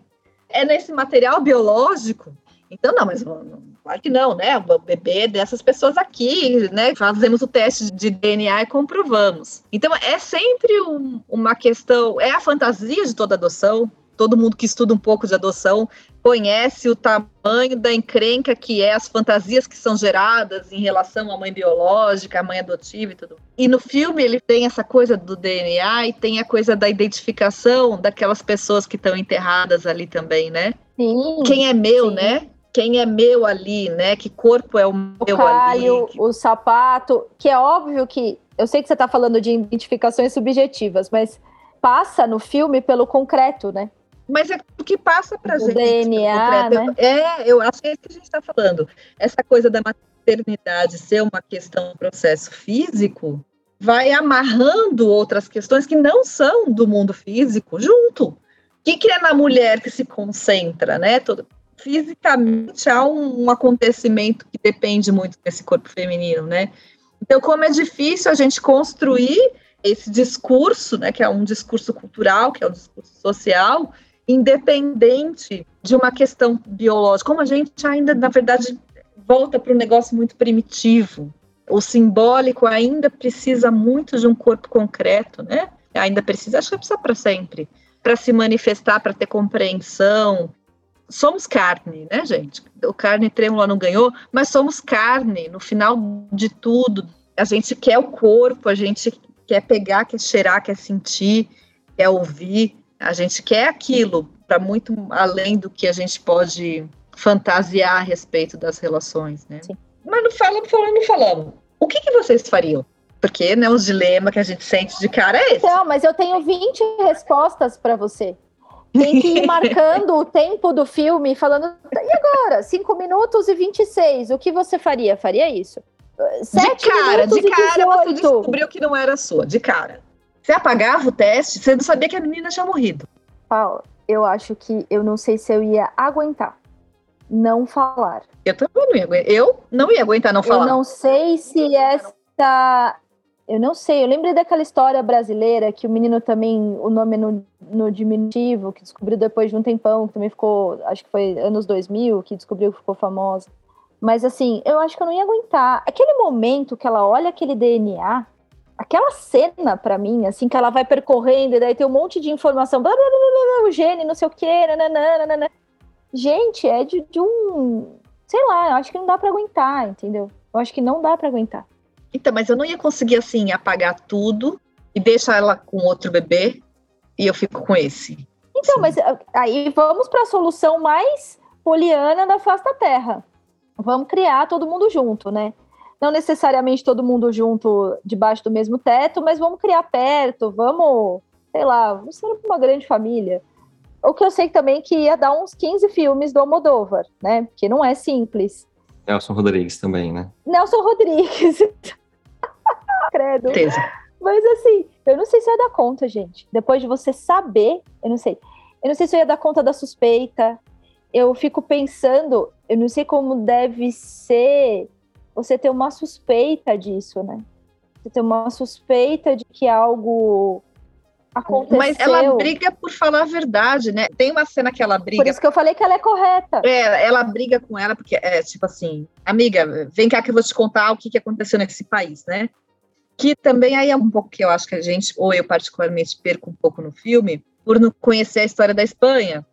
É nesse material biológico. Então, não, mas claro que não, né? O bebê é dessas pessoas aqui, né? Fazemos o teste de DNA e comprovamos. Então, é sempre um, uma questão, é a fantasia de toda adoção, todo mundo que estuda um pouco de adoção conhece o tamanho da encrenca que é as fantasias que são geradas em relação à mãe biológica, à mãe adotiva e tudo. E no filme ele tem essa coisa do DNA e tem a coisa da identificação daquelas pessoas que estão enterradas ali também, né? Sim. Quem é meu, sim. né? Quem é meu ali, né? Que corpo é o meu o Caio, ali? O sapato, que é óbvio que eu sei que você está falando de identificações subjetivas, mas passa no filme pelo concreto, né? Mas é o que passa para a gente. DNA, né? É, eu acho que é isso que a gente está falando. Essa coisa da maternidade ser uma questão, um processo físico, vai amarrando outras questões que não são do mundo físico junto. O que, que é na mulher que se concentra, né? Todo, fisicamente há um, um acontecimento que depende muito desse corpo feminino, né? Então, como é difícil a gente construir esse discurso, né, que é um discurso cultural, que é um discurso social, independente de uma questão biológica. Como a gente ainda, na verdade, volta para um negócio muito primitivo. O simbólico ainda precisa muito de um corpo concreto, né? Ainda precisa, acho que precisa para sempre, para se manifestar, para ter compreensão. Somos carne, né, gente? O carne trêmula não ganhou, mas somos carne. No final de tudo, a gente quer o corpo, a gente quer pegar, quer cheirar, quer sentir, quer ouvir. A gente quer aquilo para muito além do que a gente pode fantasiar a respeito das relações, né? Sim. Mas não falamos, falando, não falamos. O que, que vocês fariam? Porque né, o dilema que a gente sente de cara é esse. Não, mas eu tenho 20 respostas para você. Tem que ir marcando o tempo do filme, falando, e agora? 5 minutos e 26, o que você faria? Faria isso? Sete de cara, de cara você descobriu que não era sua, de cara. Você apagava o teste, você não sabia que a menina tinha morrido. Paula, eu acho que eu não sei se eu ia aguentar não falar. Eu também não ia aguentar. Eu não ia aguentar não falar. Eu não sei se essa. Eu não sei. Eu lembrei daquela história brasileira que o menino também, o nome no, no diminutivo, que descobriu depois de um tempão, que também ficou, acho que foi anos 2000, que descobriu que ficou famosa. Mas assim, eu acho que eu não ia aguentar. Aquele momento que ela olha aquele DNA, aquela cena para mim, assim, que ela vai percorrendo e daí tem um monte de informação, blá, blá, blá, blá, o gene, não sei o quê, nananana, nanana. gente, é de, de, um, sei lá, eu acho que não dá para aguentar, entendeu? Eu acho que não dá para aguentar. Então, mas eu não ia conseguir, assim, apagar tudo e deixar ela com outro bebê e eu fico com esse. Então, Sim. mas ah, aí vamos para a solução mais poliana da face da Terra. Vamos criar todo mundo junto, né? Não necessariamente todo mundo junto debaixo do mesmo teto, mas vamos criar perto, vamos, sei lá, vamos ser uma grande família. O que eu sei também que ia dar uns 15 filmes do Almodóvar, né? Porque não é simples. Nelson Rodrigues também, né? Nelson Rodrigues. Credo. Certeza. Mas assim, eu não sei se eu ia dar conta, gente. Depois de você saber, eu não sei. Eu não sei se eu ia dar conta da suspeita. Eu fico pensando, eu não sei como deve ser você ter uma suspeita disso, né? Você ter uma suspeita de que algo aconteceu. Mas ela briga por falar a verdade, né? Tem uma cena que ela briga. Por isso que eu falei que ela é correta. É, ela briga com ela porque é tipo assim, amiga, vem cá que eu vou te contar o que, que aconteceu nesse país, né? Que também aí é um pouco que eu acho que a gente, ou eu particularmente, perco um pouco no filme, por não conhecer a história da Espanha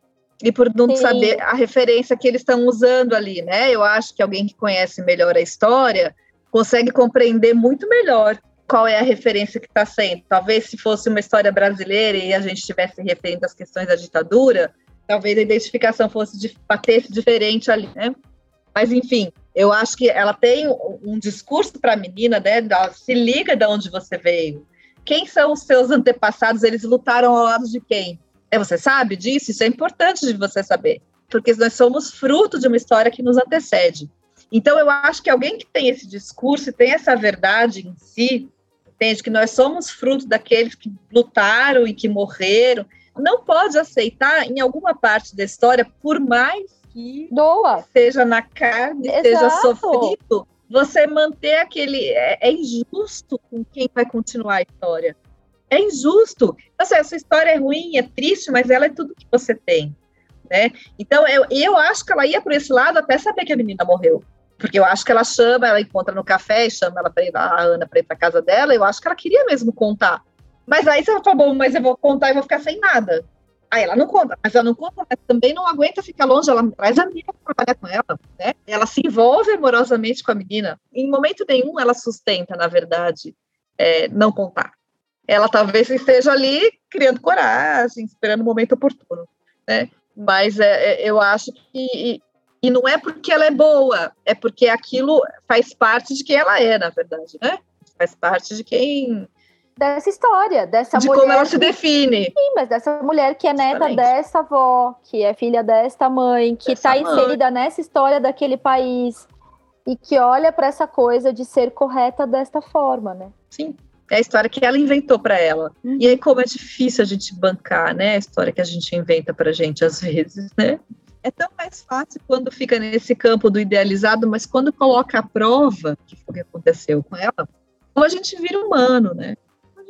e por não Sim. saber a referência que eles estão usando ali, né? Eu acho que alguém que conhece melhor a história consegue compreender muito melhor qual é a referência que está sendo. Talvez se fosse uma história brasileira e a gente estivesse referindo às questões da ditadura, talvez a identificação fosse de, batesse diferente ali, né? Mas enfim, eu acho que ela tem um, um discurso para a menina, né? se liga de onde você veio. Quem são os seus antepassados? Eles lutaram ao lado de quem? É, você sabe disso? Isso é importante de você saber, porque nós somos fruto de uma história que nos antecede. Então, eu acho que alguém que tem esse discurso e tem essa verdade em si, entende que nós somos fruto daqueles que lutaram e que morreram, não pode aceitar em alguma parte da história, por mais que Doa. seja na carne, Exato. seja sofrido, você manter aquele. É, é, injusto com quem vai continuar a história. É injusto. Então, essa história é ruim, é triste, mas ela é tudo que você tem. Né? Então, eu, eu acho que ela ia por esse lado até saber que a menina morreu. Porque eu acho que ela chama, ela encontra no café e chama ela para ir, a Ana para ir para casa dela. Eu acho que ela queria mesmo contar. Mas aí você falou, bom, mas eu vou contar e vou ficar sem nada. Aí ela não conta, mas ela não conta, mas também não aguenta ficar longe, ela traz a menina para trabalhar com ela, né? Ela se envolve amorosamente com a menina. Em momento nenhum ela sustenta, na verdade, é, não contar. Ela talvez esteja ali criando coragem, esperando o momento oportuno, né? Mas é, é, eu acho que e não é porque ela é boa, é porque aquilo faz parte de quem ela é, na verdade, né? Faz parte de quem dessa história, dessa de mulher. como ela se define. Sim, mas dessa mulher que é neta dessa avó, que é filha desta mãe, que está inserida nessa história daquele país e que olha para essa coisa de ser correta desta forma, né? Sim. É a história que ela inventou para ela. Uhum. E aí, como é difícil a gente bancar, né? A história que a gente inventa pra gente às vezes, né? É tão mais fácil quando fica nesse campo do idealizado, mas quando coloca a prova, que foi o que aconteceu com ela, como a gente vira humano, né?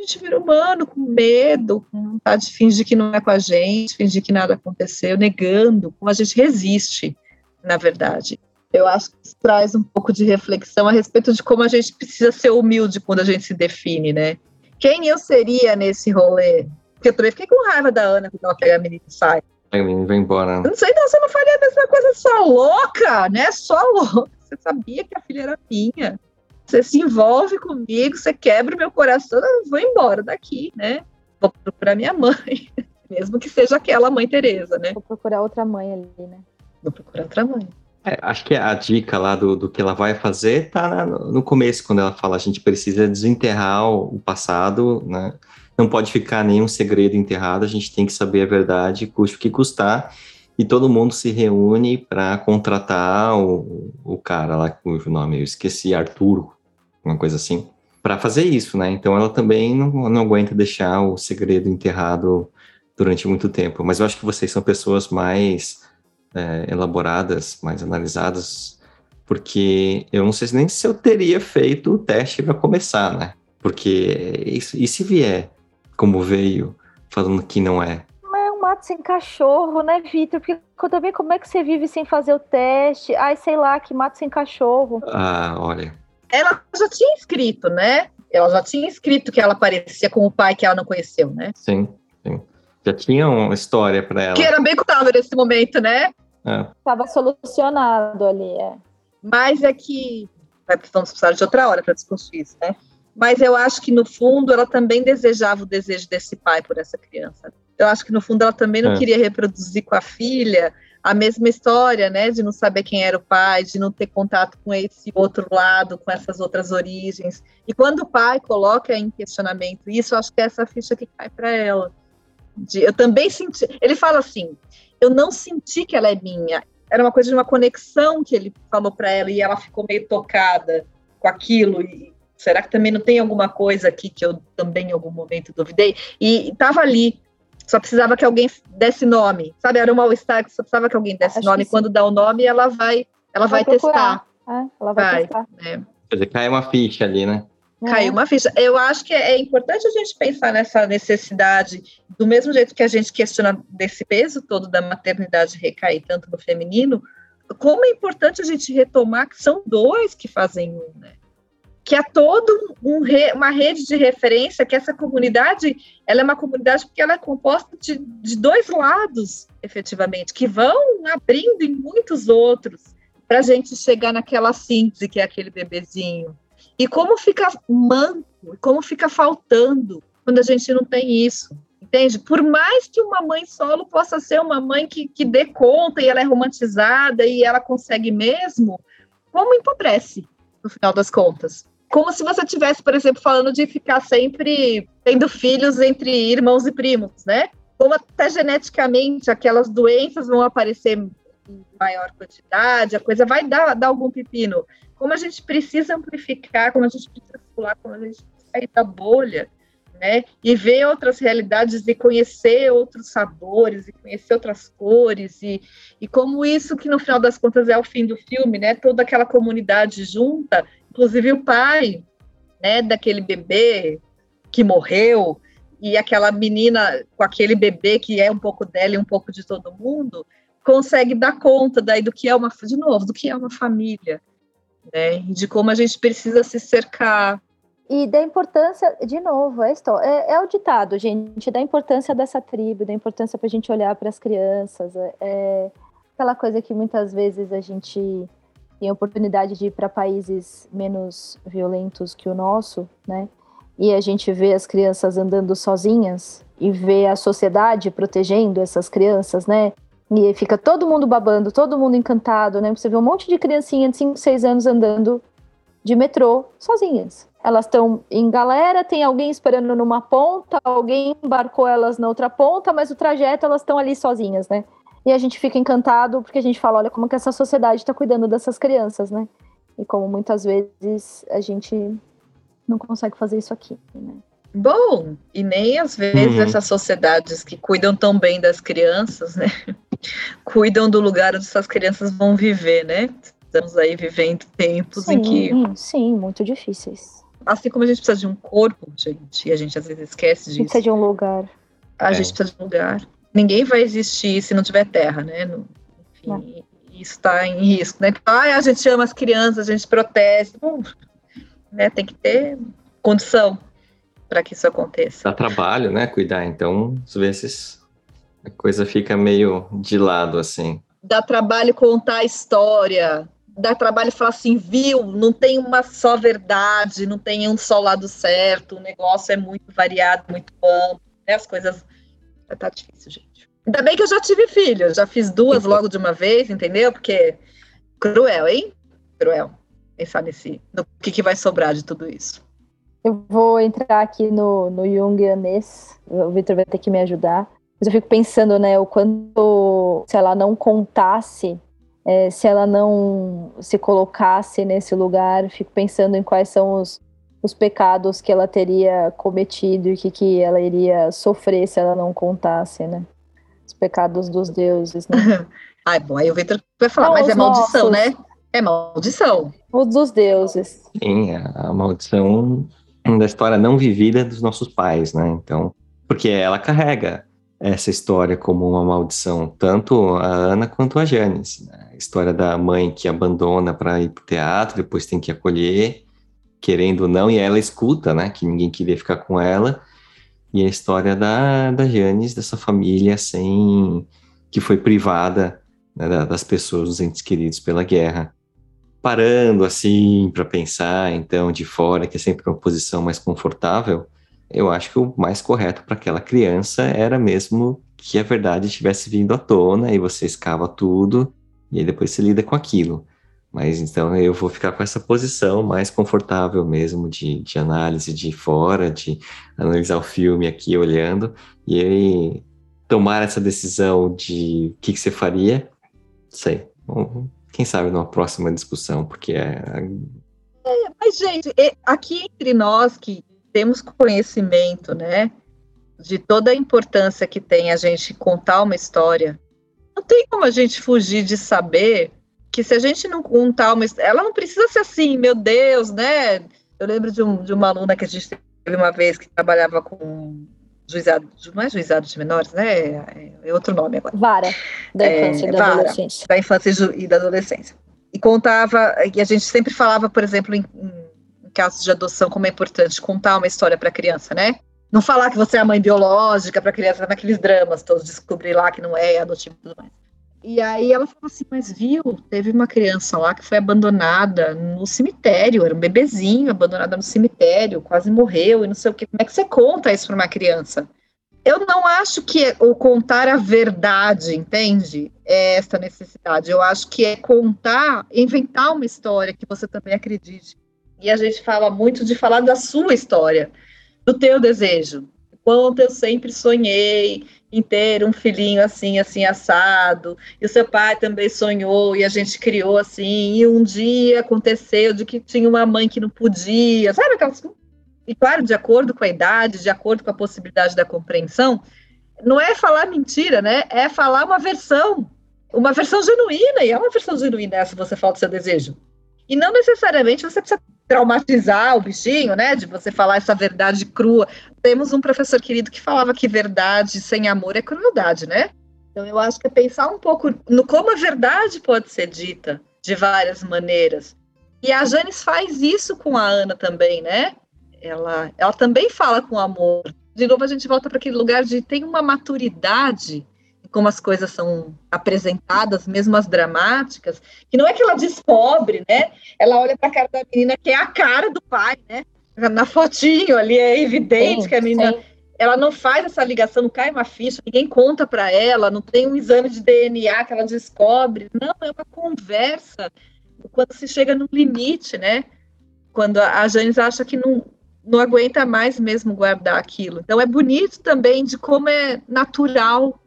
gente vira humano, com medo, com vontade de fingir que não é com a gente, fingir que nada aconteceu, negando, como a gente resiste, na verdade. Eu acho que isso traz um pouco de reflexão a respeito de como a gente precisa ser humilde quando a gente se define, né? Quem eu seria nesse rolê? Porque eu também fiquei com raiva da Ana quando ela pega a menina e sai. A menina vai embora. Eu não sei, não, você não faria a mesma coisa só louca, né? Só louca. Você sabia que a filha era minha você se envolve comigo, você quebra o meu coração, eu vou embora daqui, né? Vou procurar minha mãe, mesmo que seja aquela mãe Teresa, né? Vou procurar outra mãe ali, né? Vou procurar outra mãe. É, acho que a dica lá do, do que ela vai fazer tá no começo, quando ela fala a gente precisa desenterrar o, passado, né? Não pode ficar nenhum segredo enterrado, a gente tem que saber a verdade, custe o que custar, e todo mundo se reúne para contratar o, o cara lá, cujo nome eu esqueci, Arturo, uma coisa assim, para fazer isso, né? Então ela também não, não aguenta deixar o segredo enterrado durante muito tempo. Mas eu acho que vocês são pessoas mais é, elaboradas, mais analisadas, porque eu não sei nem se eu teria feito o teste para começar, né? Porque isso, e se vier como veio, falando que não é? mato sem cachorro, né, Vitor? Porque também como é que você vive sem fazer o teste? Ai, sei lá, que mato sem cachorro. Ah, olha. Ela já tinha escrito, né? Ela já tinha escrito que ela parecia com o pai que ela não conheceu, né? Sim, sim. Já tinha uma história para ela. Que era bem contável nesse momento, né? É. Tava solucionado ali, é. Mas é que vamos precisar de outra hora para discutir isso, né? Mas eu acho que no fundo ela também desejava o desejo desse pai por essa criança. Eu acho que no fundo ela também não é. queria reproduzir com a filha a mesma história, né, de não saber quem era o pai, de não ter contato com esse outro lado, com essas outras origens. E quando o pai coloca em questionamento isso, eu acho que é essa ficha que cai para ela. De, eu também senti. Ele fala assim: eu não senti que ela é minha. Era uma coisa de uma conexão que ele falou para ela e ela ficou meio tocada com aquilo. E, será que também não tem alguma coisa aqui que eu também em algum momento duvidei? E estava ali só precisava que alguém desse nome, sabe? Era um mal-estar que só precisava que alguém desse Acho nome. Quando dá o nome, ela vai, ela vai, vai testar. É, ela vai, vai testar. É. Quer dizer, cai uma ficha ali, né? Caiu uma ficha. Eu acho que é importante a gente pensar nessa necessidade, do mesmo jeito que a gente questiona desse peso todo da maternidade recair tanto no feminino, como é importante a gente retomar que são dois que fazem um, né? que há todo um re, uma rede de referência, que essa comunidade, ela é uma comunidade porque ela é composta de, de dois lados, efetivamente, que vão abrindo em muitos outros, para a gente chegar naquela síntese que é aquele bebezinho. E como fica manco, como fica faltando quando a gente não tem isso, entende? Por mais que uma mãe solo possa ser uma mãe que, que dê conta e ela é romantizada e ela consegue mesmo, como empobrece, no final das contas como se você tivesse, por exemplo, falando de ficar sempre tendo filhos entre irmãos e primos, né? Como até geneticamente aquelas doenças vão aparecer em maior quantidade, a coisa vai dar, dar algum pepino. Como a gente precisa amplificar, como a gente precisa pular, como a gente precisa sair da bolha, né? E ver outras realidades e conhecer outros sabores e conhecer outras cores e, e como isso que no final das contas é o fim do filme, né? Toda aquela comunidade junta inclusive o pai, né, daquele bebê que morreu e aquela menina com aquele bebê que é um pouco dela e um pouco de todo mundo, consegue dar conta daí do que é uma de novo, do que é uma família, né? De como a gente precisa se cercar. E da importância, de novo, é, é, é o ditado, gente, da importância dessa tribo, da importância para a gente olhar para as crianças, é, é aquela coisa que muitas vezes a gente tem a oportunidade de ir para países menos violentos que o nosso, né? E a gente vê as crianças andando sozinhas e vê a sociedade protegendo essas crianças, né? E fica todo mundo babando, todo mundo encantado, né? Você vê um monte de criancinha de 5, 6 anos andando de metrô sozinhas. Elas estão em galera, tem alguém esperando numa ponta, alguém embarcou elas na outra ponta, mas o trajeto elas estão ali sozinhas, né? E a gente fica encantado porque a gente fala, olha como que essa sociedade está cuidando dessas crianças, né? E como muitas vezes a gente não consegue fazer isso aqui, né? Bom, e nem às vezes uhum. essas sociedades que cuidam tão bem das crianças, né? Cuidam do lugar onde essas crianças vão viver, né? Estamos aí vivendo tempos sim, em que. Sim, muito difíceis. Assim como a gente precisa de um corpo, gente, e a gente às vezes esquece disso. A gente precisa de um lugar. A é. gente precisa de um lugar ninguém vai existir se não tiver terra, né? Enfim, isso está em risco, né? Ah, a gente ama as crianças, a gente protege, uh, né? Tem que ter condição para que isso aconteça. Dá trabalho, né? Cuidar, então, às vezes a coisa fica meio de lado, assim. Dá trabalho contar a história, dá trabalho falar assim, viu, não tem uma só verdade, não tem um só lado certo, o negócio é muito variado, muito amplo, né? As coisas tá difícil, gente. Ainda bem que eu já tive filho, já fiz duas logo de uma vez, entendeu? Porque cruel, hein? Cruel. Pensar nesse, no que, que vai sobrar de tudo isso. Eu vou entrar aqui no, no Jungianês, o Victor vai ter que me ajudar. Mas eu fico pensando, né, o quanto se ela não contasse, é, se ela não se colocasse nesse lugar, fico pensando em quais são os, os pecados que ela teria cometido e que, que ela iria sofrer se ela não contasse, né? Os pecados dos deuses, né? Ai, bom, aí o Victor vai falar, não, mas é maldição, nossos. né? É maldição. Os dos deuses. Sim, a maldição da história não vivida dos nossos pais, né? Então, porque ela carrega essa história como uma maldição, tanto a Ana quanto a Janice. Né? A história da mãe que abandona para ir para o teatro, depois tem que acolher, querendo ou não, e ela escuta, né, que ninguém queria ficar com ela, e a história da, da Janis, dessa família sem que foi privada né, das pessoas, dos entes queridos pela guerra. parando assim para pensar, então de fora, que é sempre uma posição mais confortável, eu acho que o mais correto para aquela criança era mesmo que a verdade estivesse vindo à tona e você escava tudo e aí depois se lida com aquilo. Mas então eu vou ficar com essa posição mais confortável mesmo de, de análise de fora, de analisar o filme aqui olhando e aí tomar essa decisão de o que, que você faria, sei. Quem sabe numa próxima discussão, porque é. é mas, gente, aqui entre nós que temos conhecimento, né, de toda a importância que tem a gente contar uma história, não tem como a gente fugir de saber que se a gente não contar uma ela não precisa ser assim, meu Deus, né? Eu lembro de, um, de uma aluna que a gente teve uma vez que trabalhava com juizado, não é juizado de menores, né? É, é outro nome agora. Vara da é, infância é, e da vara, adolescência. Da infância e da adolescência. E contava, e a gente sempre falava, por exemplo, em, em casos de adoção, como é importante contar uma história para a criança, né? Não falar que você é a mãe biológica para a criança naqueles dramas todos, descobrir lá que não é adotivo e tudo mais. E aí ela falou assim, mas viu, teve uma criança lá que foi abandonada no cemitério, era um bebezinho abandonada no cemitério, quase morreu e não sei o que. Como é que você conta isso para uma criança? Eu não acho que é o contar a verdade, entende? É essa necessidade. Eu acho que é contar, inventar uma história que você também acredite. E a gente fala muito de falar da sua história, do teu desejo. Quanto eu sempre sonhei em ter um filhinho assim, assim, assado, e o seu pai também sonhou, e a gente criou assim, e um dia aconteceu de que tinha uma mãe que não podia, sabe aquelas E claro, de acordo com a idade, de acordo com a possibilidade da compreensão, não é falar mentira, né? É falar uma versão, uma versão genuína, e é uma versão genuína essa você fala do seu desejo. E não necessariamente você precisa traumatizar o bichinho, né? De você falar essa verdade crua. Temos um professor querido que falava que verdade sem amor é crueldade, né? Então eu acho que é pensar um pouco no como a verdade pode ser dita de várias maneiras. E a Janis faz isso com a Ana também, né? Ela, ela também fala com amor. De novo a gente volta para aquele lugar de tem uma maturidade como as coisas são apresentadas, mesmo as dramáticas, que não é que ela descobre, né? Ela olha para a cara da menina, que é a cara do pai, né? Na fotinho ali é evidente sim, que a menina. Sim. Ela não faz essa ligação, não cai uma ficha, ninguém conta para ela, não tem um exame de DNA que ela descobre. Não, é uma conversa quando se chega no limite, né? Quando a Janis acha que não, não aguenta mais mesmo guardar aquilo. Então é bonito também de como é natural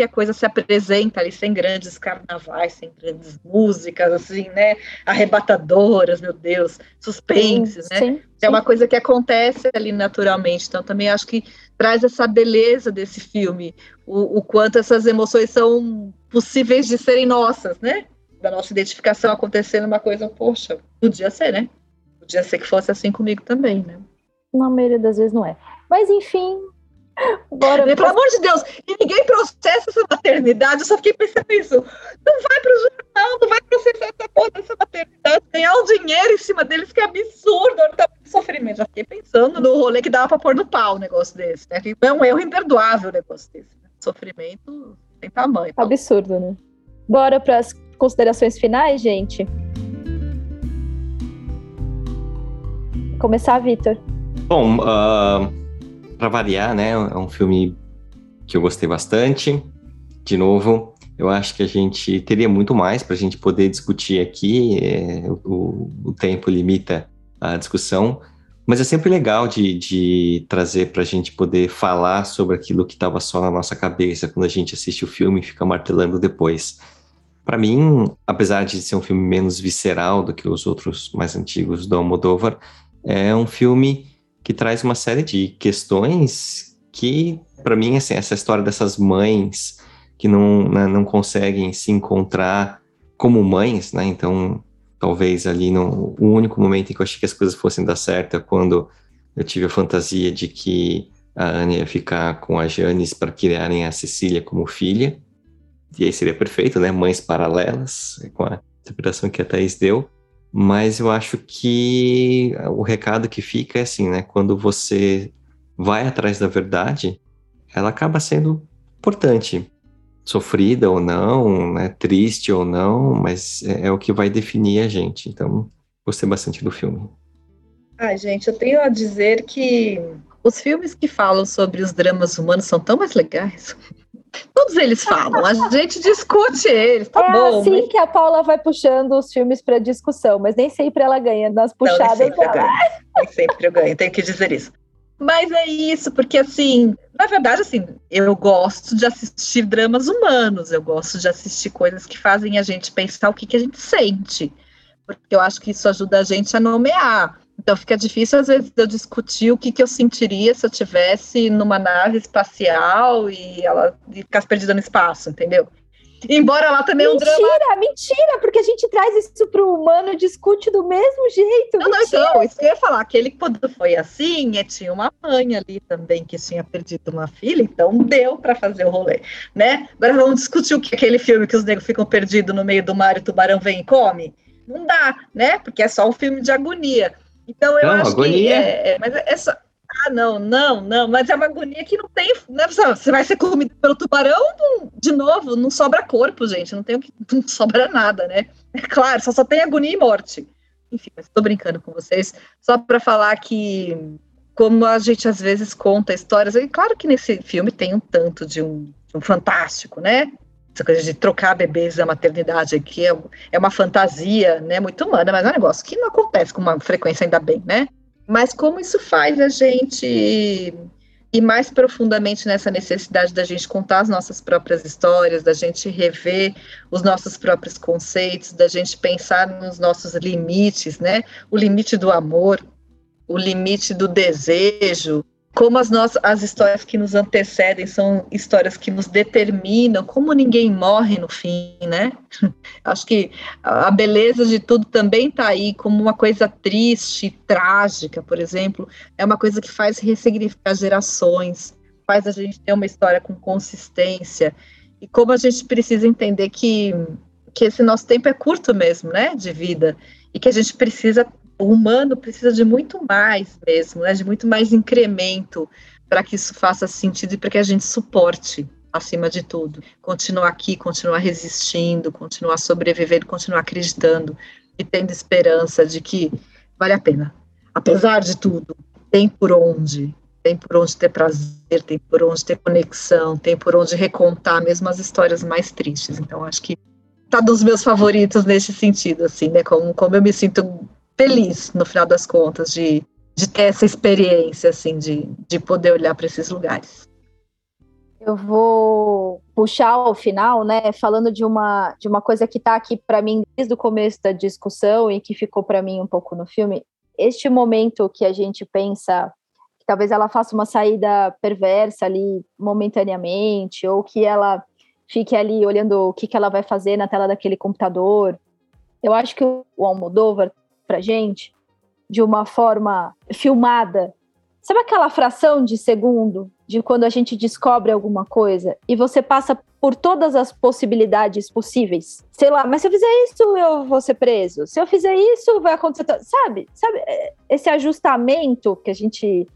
que a coisa se apresenta ali sem grandes carnavais, sem grandes músicas, assim, né? Arrebatadoras, meu Deus, suspenses, sim, né? Sim, é uma coisa que acontece ali naturalmente. Então, também acho que traz essa beleza desse filme, o, o quanto essas emoções são possíveis de serem nossas, né? Da nossa identificação acontecendo uma coisa, poxa, podia ser, né? Podia ser que fosse assim comigo também, né? Na maioria das vezes não é. Mas enfim, Bora, Pelo amor de Deus, e ninguém processa essa maternidade, eu só fiquei pensando nisso. Não vai pro jornal, não vai processar essa porra dessa maternidade, ganhar um dinheiro em cima deles, que absurdo, olha o tamanho do sofrimento. Já fiquei pensando no rolê que dava pra pôr no pau um negócio desse, né? Que é um erro imperdoável o negócio desse. Né? Sofrimento sem tamanho. Então. Absurdo, né? Bora para as considerações finais, gente? Começar, Vitor. Bom, uh, para variar, né? É um filme que eu gostei bastante. De novo, eu acho que a gente teria muito mais para a gente poder discutir aqui. É, o, o, tempo limita a discussão, mas é sempre legal de, de trazer para a gente poder falar sobre aquilo que estava só na nossa cabeça quando a gente assiste o filme e fica martelando depois. Para mim, apesar de ser um filme menos visceral do que os outros mais antigos do Almodóvar, é um filme que traz uma série de questões que, para mim, assim, essa história dessas mães que não, né, não conseguem se encontrar como mães, né? Então, talvez ali no o único momento em que eu achei que as coisas fossem dar certo é quando eu tive a fantasia de que a Anne ia ficar com a Janice para criarem a Cecília como filha. E aí seria perfeito, né? Mães paralelas, com a interpretação que a Thaís deu. Mas eu acho que o recado que fica é assim, né? Quando você vai atrás da verdade, ela acaba sendo importante. sofrida ou não, né, triste ou não, mas é, é, o que vai definir a gente. Então, gostei bastante do filme. Ai, gente, eu tenho a dizer que os filmes que falam sobre os dramas humanos são tão mais legais. Todos eles falam, a gente discute eles, tá é bom. assim mas... que a Paula vai puxando os filmes para discussão, mas nem sempre ela ganha nas puxadas. Não, nem sempre, eu ganho. nem sempre eu ganho, tenho que dizer isso. Mas é isso, porque assim, na verdade, assim, eu gosto de assistir dramas humanos, eu gosto de assistir coisas que fazem a gente pensar o que, que a gente sente, porque eu acho que isso ajuda a gente a nomear. Então fica difícil, às vezes, eu discutir o que, que eu sentiria se eu tivesse numa nave espacial e ela e ficasse perdida no espaço, entendeu? Embora lá também mentira, é um drama. Mentira, mentira, porque a gente traz isso para o humano e discute do mesmo jeito. Não, não, então, isso que eu ia falar. Aquele quando foi assim, é, tinha uma mãe ali também que tinha perdido uma filha, então deu para fazer o rolê, né? Agora vamos discutir o que aquele filme que os negros ficam perdidos no meio do mar e o tubarão vem e come? Não dá, né? Porque é só um filme de agonia. Então eu não, acho agonia. que. É, é, mas é só, ah, não, não, não, mas é uma agonia que não tem. Né? Você vai ser comido pelo tubarão, de novo, não sobra corpo, gente, não tem o que, não sobra nada, né? É claro, só, só tem agonia e morte. Enfim, mas estou brincando com vocês, só para falar que, como a gente às vezes conta histórias, e claro que nesse filme tem um tanto de um, de um fantástico, né? Essa coisa de trocar bebês da maternidade aqui é, é uma fantasia, né, muito humana, mas é um negócio que não acontece com uma frequência ainda bem, né? Mas como isso faz a gente ir mais profundamente nessa necessidade da gente contar as nossas próprias histórias, da gente rever os nossos próprios conceitos, da gente pensar nos nossos limites, né? O limite do amor, o limite do desejo, como as nossas as histórias que nos antecedem são histórias que nos determinam, como ninguém morre no fim, né? Acho que a beleza de tudo também está aí como uma coisa triste, trágica, por exemplo, é uma coisa que faz ressignificar gerações, faz a gente ter uma história com consistência e como a gente precisa entender que que esse nosso tempo é curto mesmo, né, de vida, e que a gente precisa o humano precisa de muito mais mesmo, né, de muito mais incremento para que isso faça sentido e para que a gente suporte acima de tudo, continuar aqui, continuar resistindo, continuar sobrevivendo, continuar acreditando e tendo esperança de que vale a pena. Apesar de tudo, tem por onde, tem por onde ter prazer, tem por onde ter conexão, tem por onde recontar mesmo as histórias mais tristes. Então acho que tá dos meus favoritos nesse sentido, assim, né? Como, como eu me sinto feliz, no final das contas, de, de ter essa experiência, assim, de, de poder olhar para esses lugares. Eu vou puxar ao final, né, falando de uma, de uma coisa que está aqui para mim desde o começo da discussão e que ficou para mim um pouco no filme. Este momento que a gente pensa que talvez ela faça uma saída perversa ali momentaneamente, ou que ela fique ali olhando o que, que ela vai fazer na tela daquele computador. Eu acho que o Almodóvar pra gente de uma forma filmada. Sabe aquela fração de segundo de quando a gente descobre alguma coisa e você passa por todas as possibilidades possíveis? Sei lá, mas se eu fizer isso, eu vou ser preso. Se eu fizer isso, vai acontecer. Sabe? Sabe? É, esse ajustamento que a gente.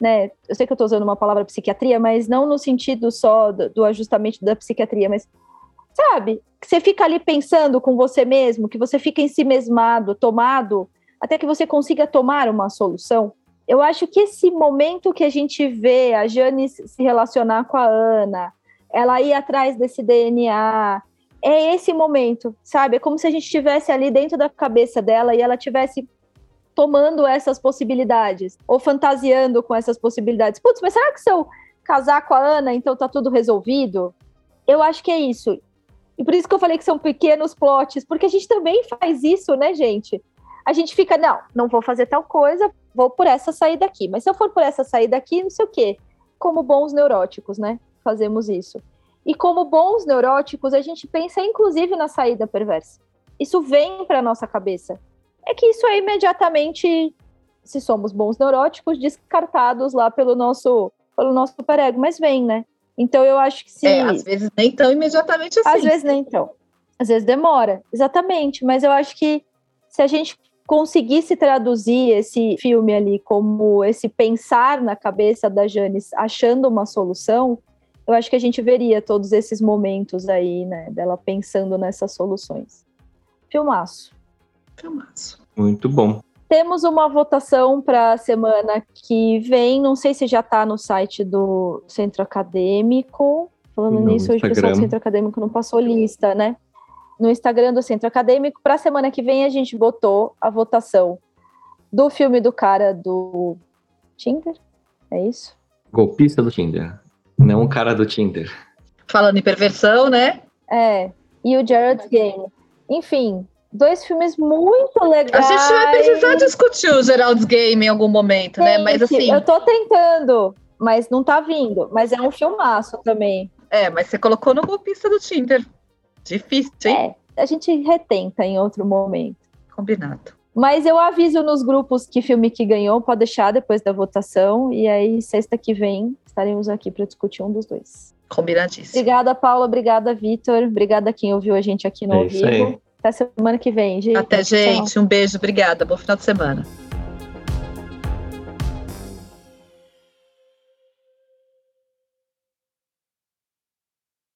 Né, eu sei que eu estou usando uma palavra psiquiatria, mas não no sentido só do, do ajustamento da psiquiatria, mas sabe? Que você fica ali pensando com você mesmo, que você fica em si mesmado, tomado, até que você consiga tomar uma solução. Eu acho que esse momento que a gente vê a Jane se relacionar com a Ana, ela ir atrás desse DNA, é esse momento, sabe? É como se a gente estivesse ali dentro da cabeça dela e ela estivesse tomando essas possibilidades, ou fantasiando com essas possibilidades. Putz, mas será que se eu casar com a Ana, então tá tudo resolvido? Eu acho que é isso. E por isso que eu falei que são pequenos plots, porque a gente também faz isso, né, gente? A gente fica, não, não vou fazer tal coisa, vou por essa saída aqui. Mas se eu for por essa saída aqui, não sei o quê. Como bons neuróticos, né? Fazemos isso. E como bons neuróticos, a gente pensa inclusive na saída perversa. Isso vem para nossa cabeça. É que isso é imediatamente, se somos bons neuróticos, descartados lá pelo nosso, pelo nosso superego, mas vem, né? Então eu acho que se. É, às vezes nem tão imediatamente assim. Às vezes nem tão. Às vezes demora, exatamente. Mas eu acho que se a gente conseguisse traduzir esse filme ali como esse pensar na cabeça da Janice achando uma solução, eu acho que a gente veria todos esses momentos aí, né, dela pensando nessas soluções. Filmaço. Filmaço. Muito bom. Temos uma votação para a semana que vem. Não sei se já está no site do Centro Acadêmico. Falando No nisso, hoje o pessoal do Instagram. Centro Acadêmico não passou lista, né? No Instagram do Centro Acadêmico. Para a semana que vem, a gente botou a votação do filme do cara do Tinder. É isso? Golpista do Tinder. Não o cara do Tinder. Falando em perversão, né? É. E o Jared Game. Enfim, dois filmes muito A legais. gente vai precisar discutir o Gerald's Game em algum momento, né? Mas assim, Eu tô tentando, mas não tá vindo. Mas é um filmaço também. é, mas você colocou no golpista do Tinder. Difícil, hein? É, a gente retenta em outro momento. Combinado. Mas eu aviso nos grupos que filme que ganhou, pode deixar depois da votação. E aí, sexta que vem, estaremos aqui para discutir um dos dois. Combinadíssimo. Obrigada, Paula. Obrigada, Vitor. Obrigada a quem ouviu a gente aqui no É isso aí. Até semana que vem, gente. Até, gente. Um beijo. Obrigada. Bom final de semana.